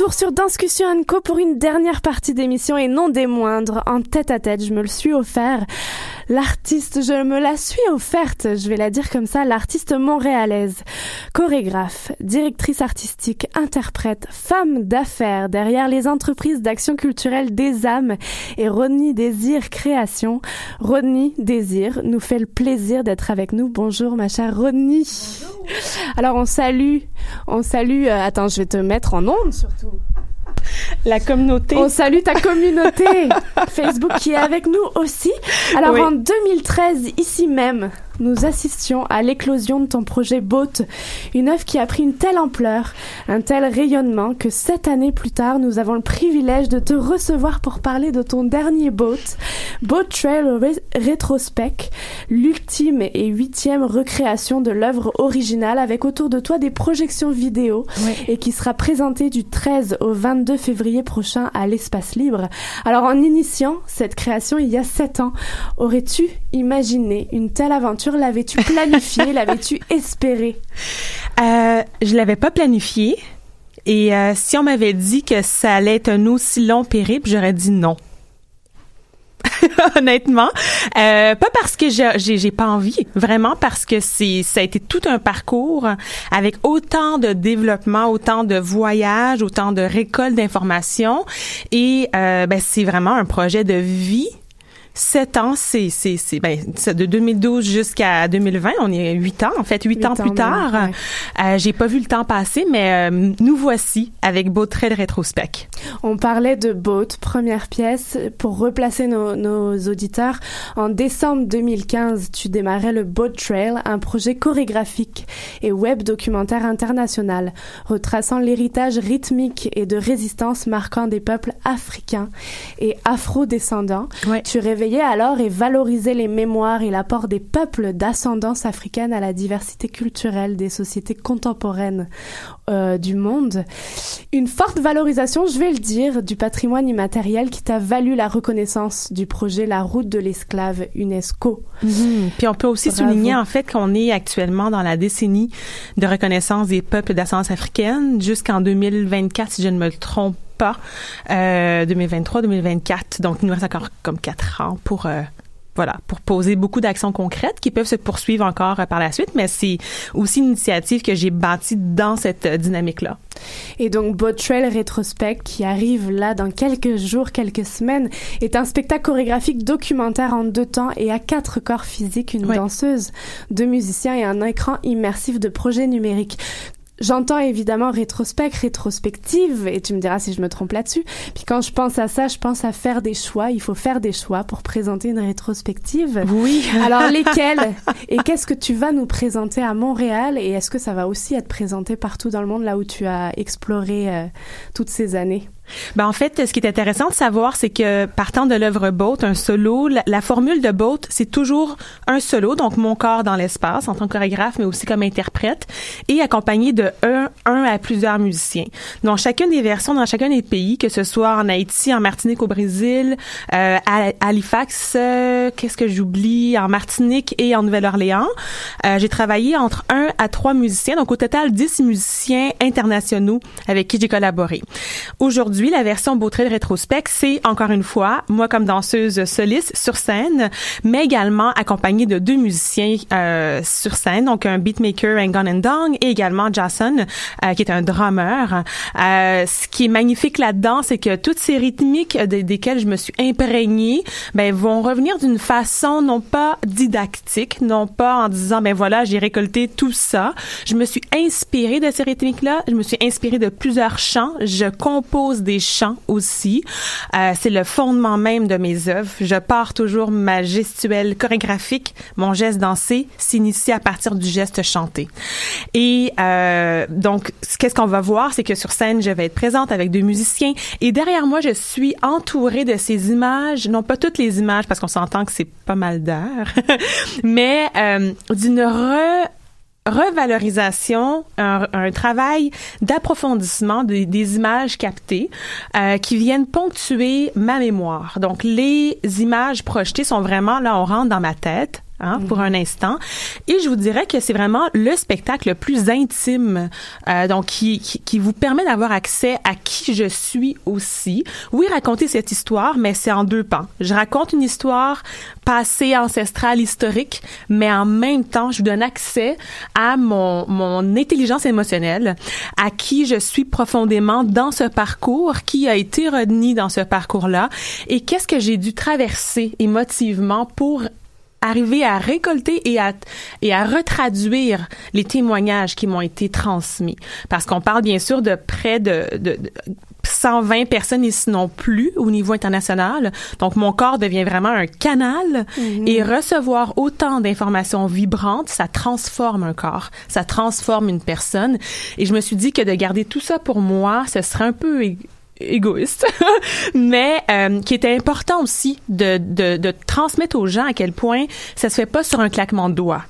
Speaker 3: retour sur Discussion Co pour une dernière partie d'émission et non des moindres. En tête à tête, je me le suis offert. L'artiste, je me la suis offerte, je vais la dire comme ça, l'artiste montréalaise. Chorégraphe, directrice artistique, interprète, femme d'affaires derrière les entreprises d'action culturelle des âmes et Rodney Désir Création. Rodney Désir nous fait le plaisir d'être avec nous. Bonjour ma chère Rodney. Alors on salue, on salue, euh, attends je vais te mettre en onde surtout.
Speaker 13: La communauté.
Speaker 3: On salue ta communauté Facebook qui est avec nous aussi. Alors
Speaker 13: Oui.
Speaker 3: en 2013, ici même, nous assistions à l'éclosion de ton projet Boat, une œuvre qui a pris une telle ampleur, un tel rayonnement que sept années plus tard, nous avons le privilège de te recevoir pour parler de ton dernier Boat, Boat Trail Rétrospect, l'ultime et huitième recréation de l'œuvre originale avec autour de toi des projections vidéo et qui sera présentée du 13 au 22 février prochain à l'espace libre. Alors en initiant cette création il y a sept ans, aurais-tu imaginé une telle aventure L'avais-tu planifiée L'avais-tu espérée?
Speaker 13: Euh, je l'avais pas planifié. Et euh, si on m'avait dit que ça allait être un aussi long périple, j'aurais dit non. Honnêtement, euh, pas parce que j'ai j'ai pas envie, vraiment parce que c'est ça a été tout un parcours avec autant de développement, autant de voyages, autant de récolte d'informations et euh, ben c'est vraiment un projet de vie Sept ans, c'est c'est c'est ben de 2012 jusqu'à 2020, on est huit ans en fait, huit
Speaker 3: Huit
Speaker 13: ans
Speaker 3: ans
Speaker 13: plus
Speaker 3: même,
Speaker 13: tard.
Speaker 3: ouais.
Speaker 13: Euh, J'ai pas vu le temps passer, mais euh, nous voici avec Beau Trait de rétrospect.
Speaker 3: On parlait de Boat, première pièce. Pour replacer nos, nos auditeurs, en décembre 2015, tu démarrais le Boat Trail, un projet chorégraphique et web documentaire international, retraçant l'héritage rythmique et de résistance marquant des peuples africains et afro-descendants. Tu réveillais alors et valorisais les mémoires et l'apport des peuples d'ascendance africaine à la diversité culturelle des sociétés contemporaines euh, du monde. Une forte valorisation, je vais le dire, du patrimoine immatériel qui t'a valu la reconnaissance du projet La route de l'esclave UNESCO.
Speaker 13: Mhm. Puis on peut aussi
Speaker 3: Bravo.
Speaker 13: souligner en fait qu'on est actuellement dans la décennie de reconnaissance des peuples d'ascendance africaine jusqu'en 2024 si je ne me trompe pas, euh, 2023-2024. Donc il nous reste encore comme quatre ans pour euh, voilà, pour poser beaucoup d'actions concrètes qui peuvent se poursuivre encore euh, par la suite, mais c'est aussi une initiative que j'ai bâtie dans cette dynamique-là.
Speaker 3: Et donc Boat Trail Rétrospect, qui arrive là dans quelques jours, quelques semaines, est un spectacle chorégraphique documentaire en deux temps et à quatre corps physiques, une danseuse, deux musiciens et un écran immersif de projet numérique. J'entends évidemment rétrospect, rétrospective, et tu me diras si je me trompe là-dessus. Puis quand je pense à ça, je pense à faire des choix. Il faut faire des choix pour présenter une rétrospective.
Speaker 13: Oui.
Speaker 3: Alors lesquels? Et qu'est-ce que tu vas nous présenter à Montréal? Et est-ce que ça va aussi être présenté partout dans le monde, là où tu as exploré euh, toutes ces années?
Speaker 13: Ben en fait, ce qui est intéressant de savoir, c'est que partant de l'œuvre Boat, un solo, la, formule de Boat, c'est toujours un solo, donc mon corps dans l'espace en tant que chorégraphe, mais aussi comme interprète, et accompagné de un, un à plusieurs musiciens. Dans chacune des versions, dans chacun des pays, que ce soit en Haïti, en Martinique, au Brésil, euh, à Halifax, euh, qu'est-ce que j'oublie, en Martinique et en Nouvelle-Orléans, euh, j'ai travaillé entre un à trois musiciens, donc au total 10 musiciens internationaux avec qui j'ai collaboré. Aujourd'hui, la version Beautrait de rétrospect, c'est encore une fois moi comme danseuse soliste sur scène, mais également accompagnée de deux musiciens euh, sur scène, donc un beatmaker Ngon Ndong et également Jason euh, qui est un drummer. Euh, ce qui est magnifique là-dedans, c'est que toutes ces rythmiques de- desquelles je me suis imprégnée, ben vont revenir d'une façon non pas didactique, non pas en disant ben voilà j'ai récolté tout ça. Je me suis inspirée de ces rythmiques-là. Je me suis inspirée de plusieurs chants. Je compose des chants aussi. Euh, c'est le fondement même de mes œuvres. Je pars toujours ma gestuelle chorégraphique, mon geste dansé s'initie à partir du geste chanté. Et euh, donc, qu'est-ce qu'on va voir, c'est que sur scène, je vais être présente avec deux musiciens et derrière moi, je suis entourée de ces images, non pas toutes les images parce qu'on s'entend que c'est pas mal d'heures, mais euh, d'une re revalorisation, un, un travail d'approfondissement des, images captées euh, qui viennent ponctuer ma mémoire. Donc les images projetées sont vraiment là, on rentre dans ma tête. Hein, pour un instant. Et je vous dirais que c'est vraiment le spectacle le plus intime, euh, donc qui, qui, qui vous permet d'avoir accès à qui je suis aussi. Oui, raconter cette histoire, mais c'est en deux pans. Je raconte une histoire passée, ancestrale, historique, mais en même temps, je vous donne accès à mon, mon intelligence émotionnelle, à qui je suis profondément dans ce parcours, qui a été renié dans ce parcours-là, et qu'est-ce que j'ai dû traverser émotivement pour arriver à récolter et à et à retraduire les témoignages qui m'ont été transmis parce qu'on parle bien sûr de près de, de, de 120 personnes et sinon plus au niveau international. Donc mon corps devient vraiment un canal
Speaker 3: Mhm.
Speaker 13: et recevoir autant d'informations vibrantes, ça transforme un corps, ça transforme une personne et je me suis dit que de garder tout ça pour moi, ce serait un peu égoïste, mais euh, qui était important aussi de, de, de transmettre aux gens à quel point ça se fait pas sur un claquement de doigts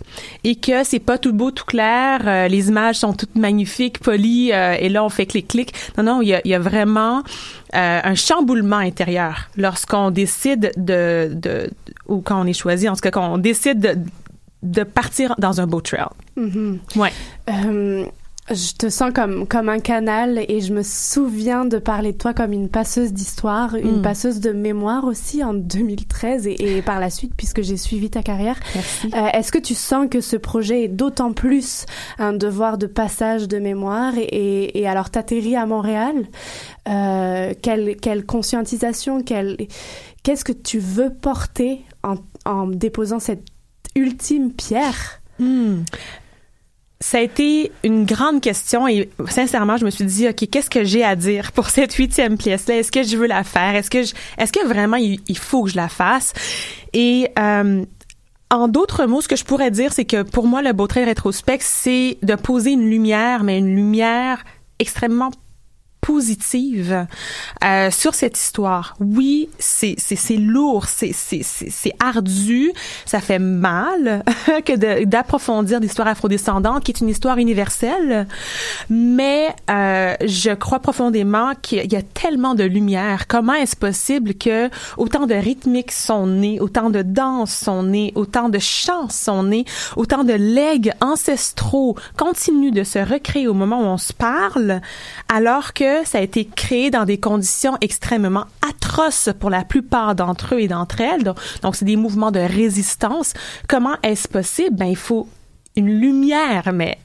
Speaker 13: et que c'est pas tout beau, tout clair, euh, les images sont toutes magnifiques, polies, euh, et là on fait clic-clic. Non, non, il y a, il y a vraiment un chamboulement intérieur lorsqu'on décide de, de, ou quand on est choisi, en tout cas quand on décide de, de partir dans un beau trail.
Speaker 3: Mhm.
Speaker 13: Ouais.
Speaker 3: Je te sens comme, comme un canal et je me souviens de parler de toi comme une passeuse d'histoire, une
Speaker 13: Mm.
Speaker 3: passeuse de mémoire aussi en 2013 et, et par la suite puisque j'ai suivi ta carrière. Euh, Est-ce que tu sens que ce projet est d'autant plus un devoir de passage de mémoire et, et, et alors t'atterris à Montréal? Euh, quelle, quelle conscientisation, quelle, qu'est-ce que tu veux porter en, en déposant cette ultime pierre?
Speaker 13: Hmm. Ça a été une grande question et sincèrement, je me suis dit, OK, qu'est-ce que j'ai à dire pour cette huitième pièce-là? Est-ce que je veux la faire? Est-ce que, je- est-ce que vraiment il, faut que je la fasse? Et euh, en d'autres mots, ce que je pourrais dire, c'est que pour moi, le beau trait rétrospect, c'est de poser une lumière, mais une lumière extrêmement positive euh, sur cette histoire. Oui, c'est c'est lourd, c'est c'est c'est ardu, ça fait mal que d'approfondir l'histoire afrodescendante qui est une histoire universelle, mais euh, je crois profondément qu'il y a tellement de lumière. Comment est-ce possible que autant de rythmiques sont nés, autant de danses sont nés, autant de chants sont nés, autant de legs ancestraux continuent de se recréer au moment où on se parle, alors que ça a été créé dans des conditions extrêmement atroces pour la plupart d'entre eux et d'entre elles. Donc, c'est des mouvements de résistance. Comment est-ce possible? Ben, il faut une lumière, mais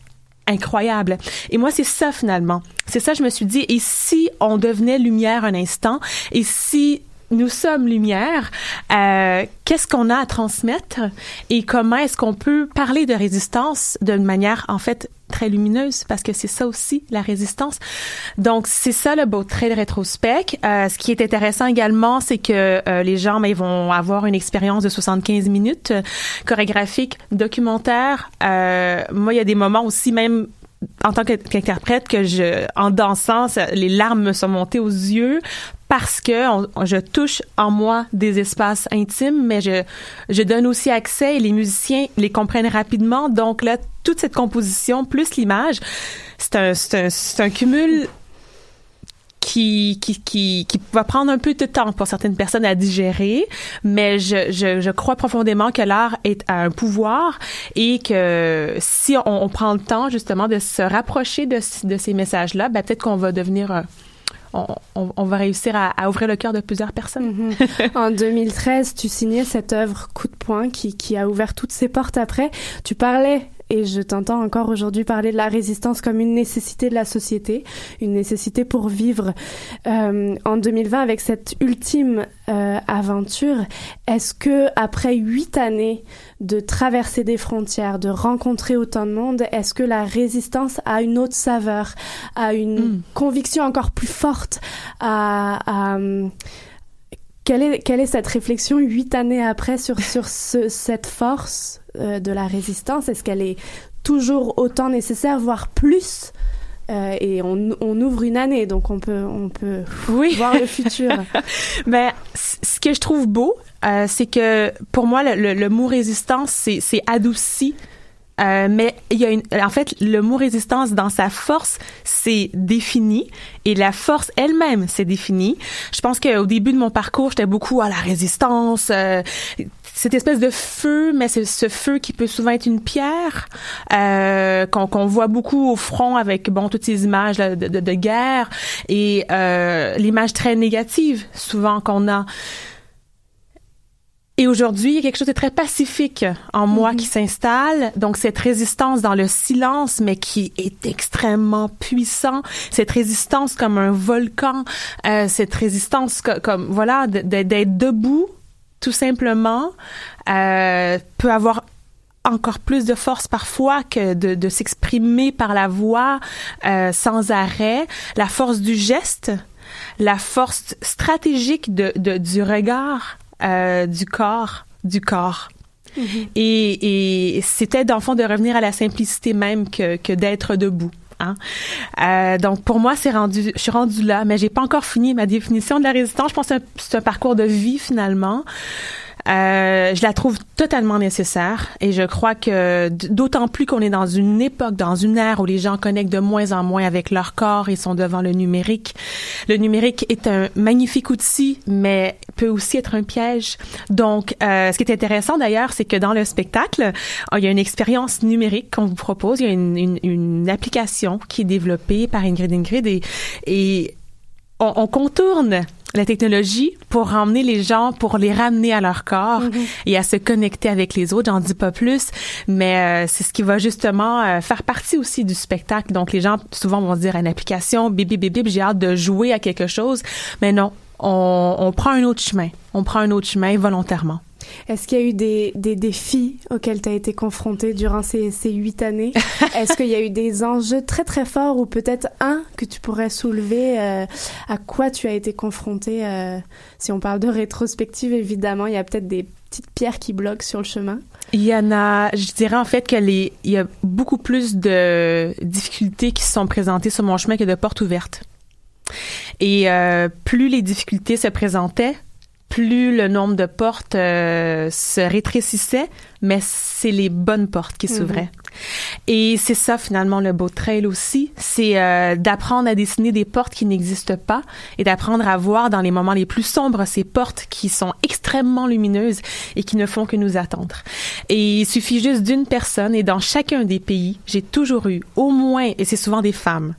Speaker 13: incroyable. Et moi, c'est ça finalement. C'est ça, je me suis dit, et si on devenait lumière un instant, et si nous sommes lumière, euh, qu'est-ce qu'on a à transmettre? Et comment est-ce qu'on peut parler de résistance d'une manière, en fait, très lumineuse, parce que c'est ça aussi, la résistance. Donc, c'est ça le beau trait de rétrospect. Euh, ce qui est intéressant également, c'est que euh, les gens, ben, ils vont avoir une expérience de 75 minutes, euh, chorégraphique, documentaire. Euh, moi, il y a des moments aussi, même en tant qu'interprète, que je, en dansant, les larmes me sont montées aux yeux parce que je touche en moi des espaces intimes, mais je, je donne aussi accès et les musiciens les comprennent rapidement. Donc là, toute cette composition plus l'image, c'est un, c'est un, c'est un cumul qui, qui, qui, qui va prendre un peu de temps pour certaines personnes à digérer, mais je, je, je crois profondément que l'art est un pouvoir et que si on, on prend le temps justement de se rapprocher de, de ces messages-là, ben, peut-être qu'on va devenir... euh, on, on, on va réussir à, à ouvrir le cœur de plusieurs personnes.
Speaker 3: en 2013, tu signais cette œuvre Coup de poing qui, qui a ouvert toutes ses portes après. Tu parlais, et je t'entends encore aujourd'hui parler de la résistance comme une nécessité de la société, une nécessité pour vivre. Euh, en 2020, avec cette ultime euh, aventure, est-ce que après huit années de traverser des frontières, de rencontrer autant de monde, est-ce que la résistance a une autre saveur, a une conviction encore plus forte, à, à, quelle est, quelle est cette réflexion huit années après sur, sur ce, cette force? Euh, de la résistance? Est-ce qu'elle est toujours autant nécessaire, voire plus? Euh, et on, on ouvre une année, donc on peut, on peut voir le futur.
Speaker 13: ben, c- ce que je trouve beau, euh, c'est que pour moi, le, le- le mot résistance, c'est c'est adouci. Euh, mais il y a une, en fait, le mot résistance dans sa force, c'est défini et la force elle-même, c'est défini. Je pense qu'au début de mon parcours, j'étais beaucoup à la résistance, euh, cette espèce de feu, mais c'est ce feu qui peut souvent être une pierre euh, qu'on qu'on voit beaucoup au front avec bon toutes ces images là, de, de, de guerre et euh, l'image très négative souvent qu'on a. Et aujourd'hui, il y a quelque chose de très pacifique en moi qui s'installe. Donc, cette résistance dans le silence, mais qui est extrêmement puissant. Cette résistance comme un volcan. Euh, cette résistance co- comme, voilà, d'être debout, tout simplement, euh, peut avoir encore plus de force parfois que de, de s'exprimer par la voix euh, sans arrêt. La force du geste, la force stratégique de, de- du regard, euh, du corps, du corps. Et, et c'était fond de revenir à la simplicité même que, que d'être debout. Hein? Euh, donc pour moi c'est rendu, je suis rendue là, mais j'ai pas encore fini ma définition de la résistance. Je pense que c'est un, c'est un parcours de vie finalement. Euh, je la trouve totalement nécessaire et je crois que d'autant plus qu'on est dans une époque, dans une ère où les gens connectent de moins en moins avec leur corps et sont devant le numérique. Le numérique est un magnifique outil, mais peut aussi être un piège. Donc, euh, ce qui est intéressant d'ailleurs, c'est que dans le spectacle, euh, il y a une expérience numérique qu'on vous propose. Il y a une, une, une application qui est développée par Ingrid Ingrid et, et on, on contourne la technologie pour emmener les gens, pour les ramener à leur corps et à se connecter avec les autres. J'en dis pas plus, mais euh, c'est ce qui va justement euh, faire partie aussi du spectacle. Donc les gens souvent vont se dire une application, bébé bébé, j'ai hâte de jouer à quelque chose, mais non, on, on prend un autre chemin. On prend un autre chemin volontairement.
Speaker 3: Est-ce qu'il y a eu des, des défis auxquels tu as été confronté durant ces, ces huit années? Est-ce qu'il y a eu des enjeux très très forts ou peut-être un que tu pourrais soulever? euh, à quoi tu as été confronté? euh, si on parle de rétrospective, évidemment, il y a peut-être des petites pierres qui bloquent sur le chemin?
Speaker 13: Il y en a, je dirais en fait que les, il y a beaucoup plus de difficultés qui se sont présentées sur mon chemin que de portes ouvertes. Et euh, plus les difficultés se présentaient, plus le nombre de portes euh, se rétrécissait, mais c'est les bonnes portes qui
Speaker 3: Mhm.
Speaker 13: s'ouvraient. Et c'est ça finalement le beau trail aussi, c'est euh, d'apprendre à dessiner des portes qui n'existent pas et d'apprendre à voir dans les moments les plus sombres ces portes qui sont extrêmement lumineuses et qui ne font que nous attendre. Et il suffit juste d'une personne et dans chacun des pays, j'ai toujours eu au moins, et c'est souvent des femmes,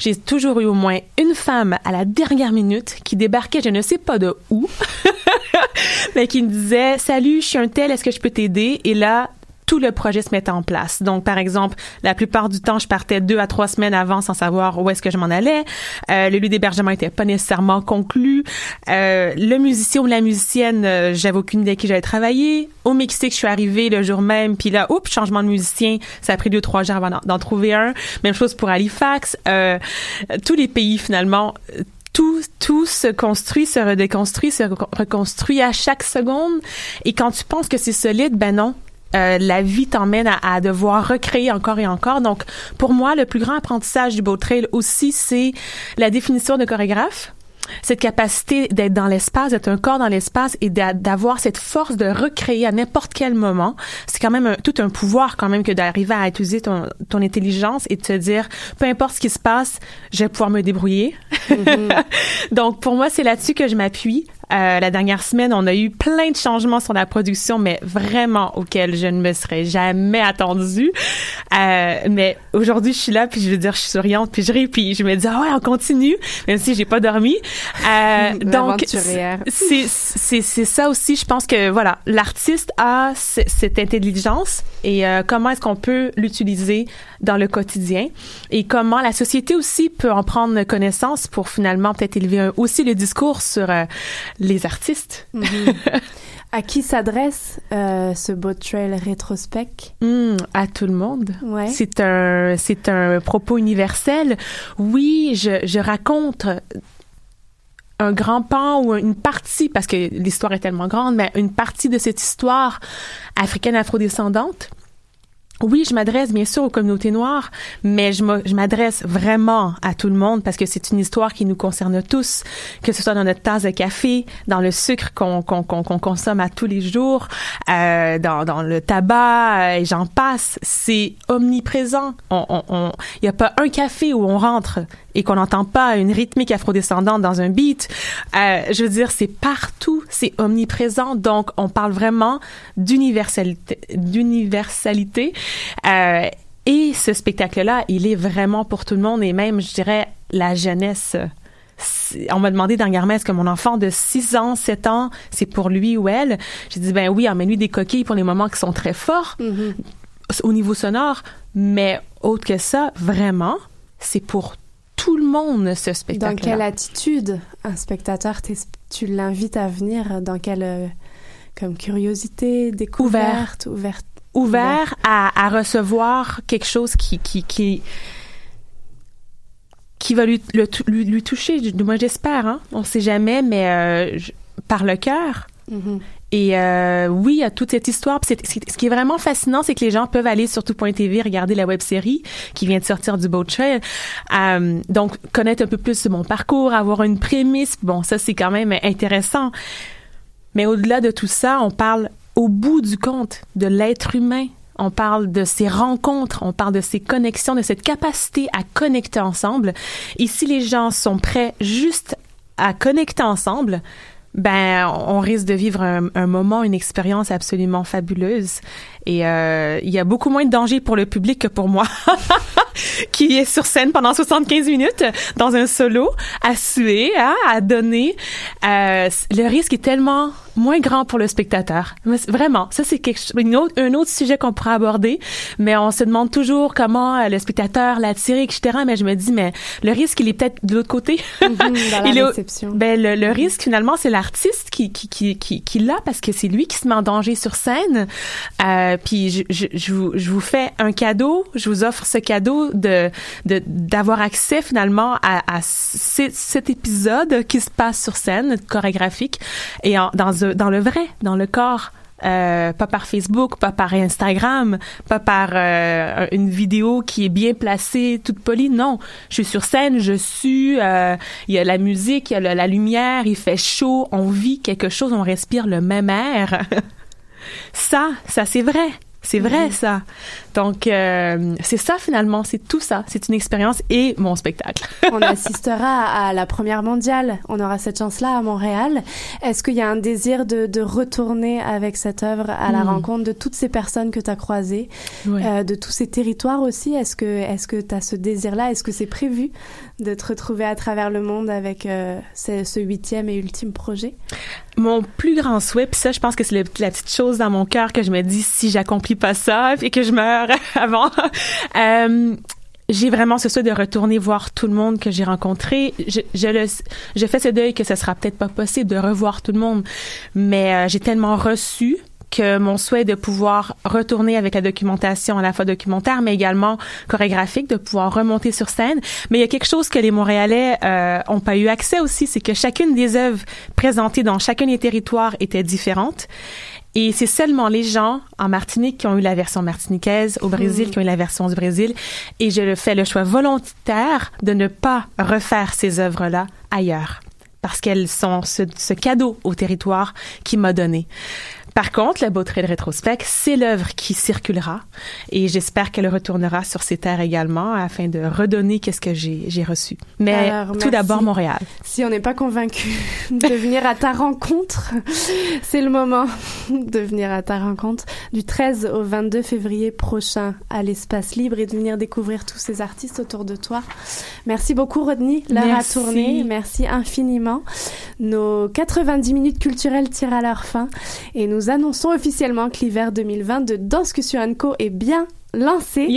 Speaker 13: j'ai toujours eu au moins une femme à la dernière minute qui débarquait je ne sais pas de où, mais qui me disait salut, je suis un tel, est-ce que je peux t'aider Et là, tout le projet se mettait en place. Donc, par exemple, la plupart du temps, je partais deux à trois semaines avant sans savoir où est-ce que je m'en allais. Euh, le lieu d'hébergement était pas nécessairement conclu. Euh, le musicien ou la musicienne, euh, j'avais aucune idée avec qui j'allais travailler. Au Mexique, je suis arrivée le jour même, puis là, oups, changement de musicien. Ça a pris deux, trois jours avant d'en- trouver un. Même chose pour Halifax. Euh, tous les pays, finalement, tout, tout se construit, se redéconstruit, se reco- reconstruit à chaque seconde. Et quand tu penses que c'est solide, ben non. Euh, la vie t'emmène à, à devoir recréer encore et encore. Donc, pour moi, le plus grand apprentissage du beau trail aussi, c'est la définition de chorégraphe. Cette capacité d'être dans l'espace, d'être un corps dans l'espace et d'a- d'avoir cette force de recréer à n'importe quel moment. C'est quand même un- tout un pouvoir quand même que d'arriver à utiliser ton, ton intelligence et de te dire, peu importe ce qui se passe, je vais pouvoir me débrouiller. Donc, pour moi, c'est là-dessus que je m'appuie. Euh, la dernière semaine, on a eu plein de changements sur la production, mais vraiment auxquels je ne me serais jamais attendue. Euh, mais aujourd'hui, je suis là, puis je veux dire, je suis souriante, puis je ris, puis je me dis, ah ouais, on continue, même si j'ai pas dormi. Euh, donc, c'est ça aussi. Je pense que voilà, l'artiste a cette intelligence et euh, comment est-ce qu'on peut l'utiliser dans le quotidien et comment la société aussi peut en prendre connaissance pour finalement peut-être élever un- aussi le discours sur euh, les artistes.
Speaker 3: Mhm. À qui s'adresse euh, ce beau trail rétrospect?
Speaker 13: Hmm, à tout le monde.
Speaker 3: Ouais.
Speaker 13: C'est un, c'est un propos universel. Oui, je, je raconte un grand pan ou une partie, parce que l'histoire est tellement grande, mais une partie de cette histoire africaine afrodescendante. Oui, je m'adresse bien sûr aux communautés noires, mais je m'adresse vraiment à tout le monde parce que c'est une histoire qui nous concerne tous, que ce soit dans notre tasse de café, dans le sucre qu'on consomme à tous les jours, euh, dans, dans le tabac, euh, et j'en passe. C'est omniprésent. On, on, on- il y a pas un café où on rentre et qu'on n'entend pas une rythmique afrodescendante dans un beat. Euh, je veux dire, c'est partout, c'est omniprésent. Donc, on parle vraiment d'universalité, d'universalité. Euh, et ce spectacle-là, il est vraiment pour tout le monde et même, je dirais, la jeunesse. On m'a demandé dernièrement, est-ce que mon enfant de 6 ans, 7 ans, c'est pour lui ou elle? J'ai dit, ben oui, emmène-lui des coquilles pour les moments qui sont très forts au niveau sonore, mais autre que ça, vraiment, c'est pour tout le monde, ce spectacle
Speaker 3: Dans quelle attitude un spectateur tu l'invites à venir Dans quelle euh, comme curiosité, découverte, ouverte,
Speaker 13: ouvert à, à recevoir quelque chose qui qui qui qui va lui le lui, lui toucher. Moins j'espère hein. On sait jamais mais euh, je- par le cœur.
Speaker 3: Mhm.
Speaker 13: Et euh, oui, il toute cette histoire. Ce qui est vraiment fascinant, c'est que les gens peuvent aller sur tout.tv, regarder la web série qui vient de sortir du Boat Trail. Euh, donc, connaître un peu plus mon parcours, avoir une prémisse. Bon, ça, c'est quand même intéressant. Mais au-delà de tout ça, on parle au bout du compte de l'être humain. On parle de ces rencontres, on parle de ces connexions, de cette capacité à connecter ensemble. Et si les gens sont prêts juste à connecter ensemble, ben, on risque de vivre un, moment, une expérience absolument fabuleuse. Et euh, il y a beaucoup moins de danger pour le public que pour moi, qui est sur scène pendant 75 minutes dans un solo, à suer, hein, à donner. Euh, le risque est tellement moins grand pour le spectateur. Mais vraiment, ça c'est quelque chose, une autre- un autre sujet qu'on pourrait aborder, mais on se demande toujours comment euh, le spectateur l'attirer, etc. Mais je me dis, mais le risque, il est peut-être de l'autre côté.
Speaker 3: dans la
Speaker 13: Il est ben, le, le risque, finalement, c'est l'artiste qui, qui, qui, qui, qui l'a parce que c'est lui qui se met en danger sur scène. Euh, puis je, je, je, vous, je vous fais un cadeau, je vous offre ce cadeau de de- d'avoir accès finalement à, à cet épisode qui se passe sur scène chorégraphique et en- dans, un- dans le vrai, dans le corps. Euh, pas par Facebook, pas par Instagram, pas par euh, une vidéo qui est bien placée, toute polie. Non, je suis sur scène, je suis. euh, Il y a la musique, il y a la lumière, il fait chaud, on vit quelque chose, on respire le même air. ça, ça c'est vrai. C'est vrai, ça. Donc, euh, c'est ça finalement, c'est tout ça. C'est une expérience et mon spectacle.
Speaker 3: on assistera à la première mondiale. On aura cette chance-là à Montréal. Est-ce qu'il y a un désir de, de retourner avec cette œuvre à la
Speaker 13: Hmm.
Speaker 3: rencontre de toutes ces personnes que tu as croisées, euh, de tous ces territoires aussi? Est-ce que est-ce que tu as ce désir-là? Est-ce que c'est prévu de te retrouver à travers le monde avec euh, ce, ce huitième et ultime projet?
Speaker 13: Mon plus grand souhait, puis ça, je pense que c'est la petite chose dans mon cœur que je me dis si j'accomplis pas ça et que je meurs avant. euh, j'ai vraiment ce souhait de retourner voir tout le monde que j'ai rencontré. Je, je le, je fais ce deuil que ce sera peut-être pas possible de revoir tout le monde, mais euh, j'ai tellement reçu que mon souhait de pouvoir retourner avec la documentation à la fois documentaire mais également chorégraphique de pouvoir remonter sur scène mais il y a quelque chose que les Montréalais euh, ont pas eu accès aussi c'est que chacune des œuvres présentées dans chacun des territoires était différente et c'est seulement les gens en Martinique qui ont eu la version martiniquaise, au Brésil
Speaker 3: Mm.
Speaker 13: qui ont eu la version du Brésil. Et je fais le choix volontaire de ne pas refaire ces œuvres-là ailleurs. Parce qu'elles sont ce, ce cadeau au territoire qui m'a donné. Par contre, la Beautré de Rétrospect, c'est l'œuvre qui circulera et j'espère qu'elle retournera sur ces terres également afin de redonner qu'est-ce que j'ai reçu. Mais
Speaker 3: Alors,
Speaker 13: tout d'abord Montréal.
Speaker 3: Si on n'est pas convaincu de venir à ta rencontre, c'est le moment de venir à ta rencontre du 13 au 22 février prochain à l'espace libre et de venir découvrir tous ces artistes autour de toi. Merci beaucoup Rodney, l'heure a tourné, merci infiniment. Nos 90 minutes culturelles tirent à leur fin et nous annonçons officiellement que l'hiver 2020 de Danscussion Co est bien lancé.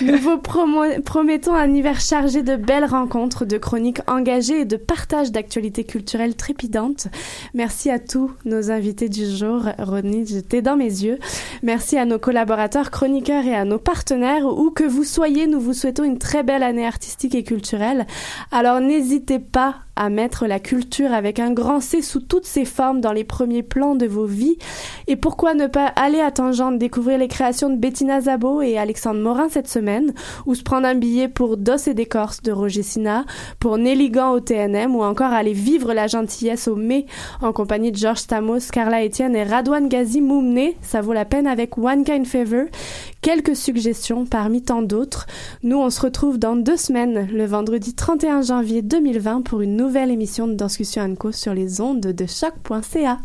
Speaker 3: Nous vous promettons un hiver chargé de belles rencontres, de chroniques engagées et de partage d'actualités culturelles trépidantes. Merci à tous nos invités du jour. Rodney, j'étais dans mes yeux. Merci à nos collaborateurs, chroniqueurs et à nos partenaires. Où que vous soyez, nous vous souhaitons une très belle année artistique et culturelle. Alors n'hésitez pas à mettre la culture avec un grand C sous toutes ses formes dans les premiers plans de vos vies. Et pourquoi ne pas aller à Tangente découvrir les créations de Bettina Zabo et Alexandre Morin cette semaine, ou se prendre un billet pour Dos et d'écorce de Roger Sina, pour Nelligan au TNM, ou encore aller vivre la gentillesse au mai en compagnie de Georges Stamos, Carla Etienne et Radouane Gazi Moumné. Ça vaut la peine avec One Kind Favor. Quelques suggestions parmi tant d'autres. Nous, on se retrouve dans deux semaines, le vendredi 31 janvier 2020, pour une nouvelle émission de Danscussion Co sur les ondes de choc.ca.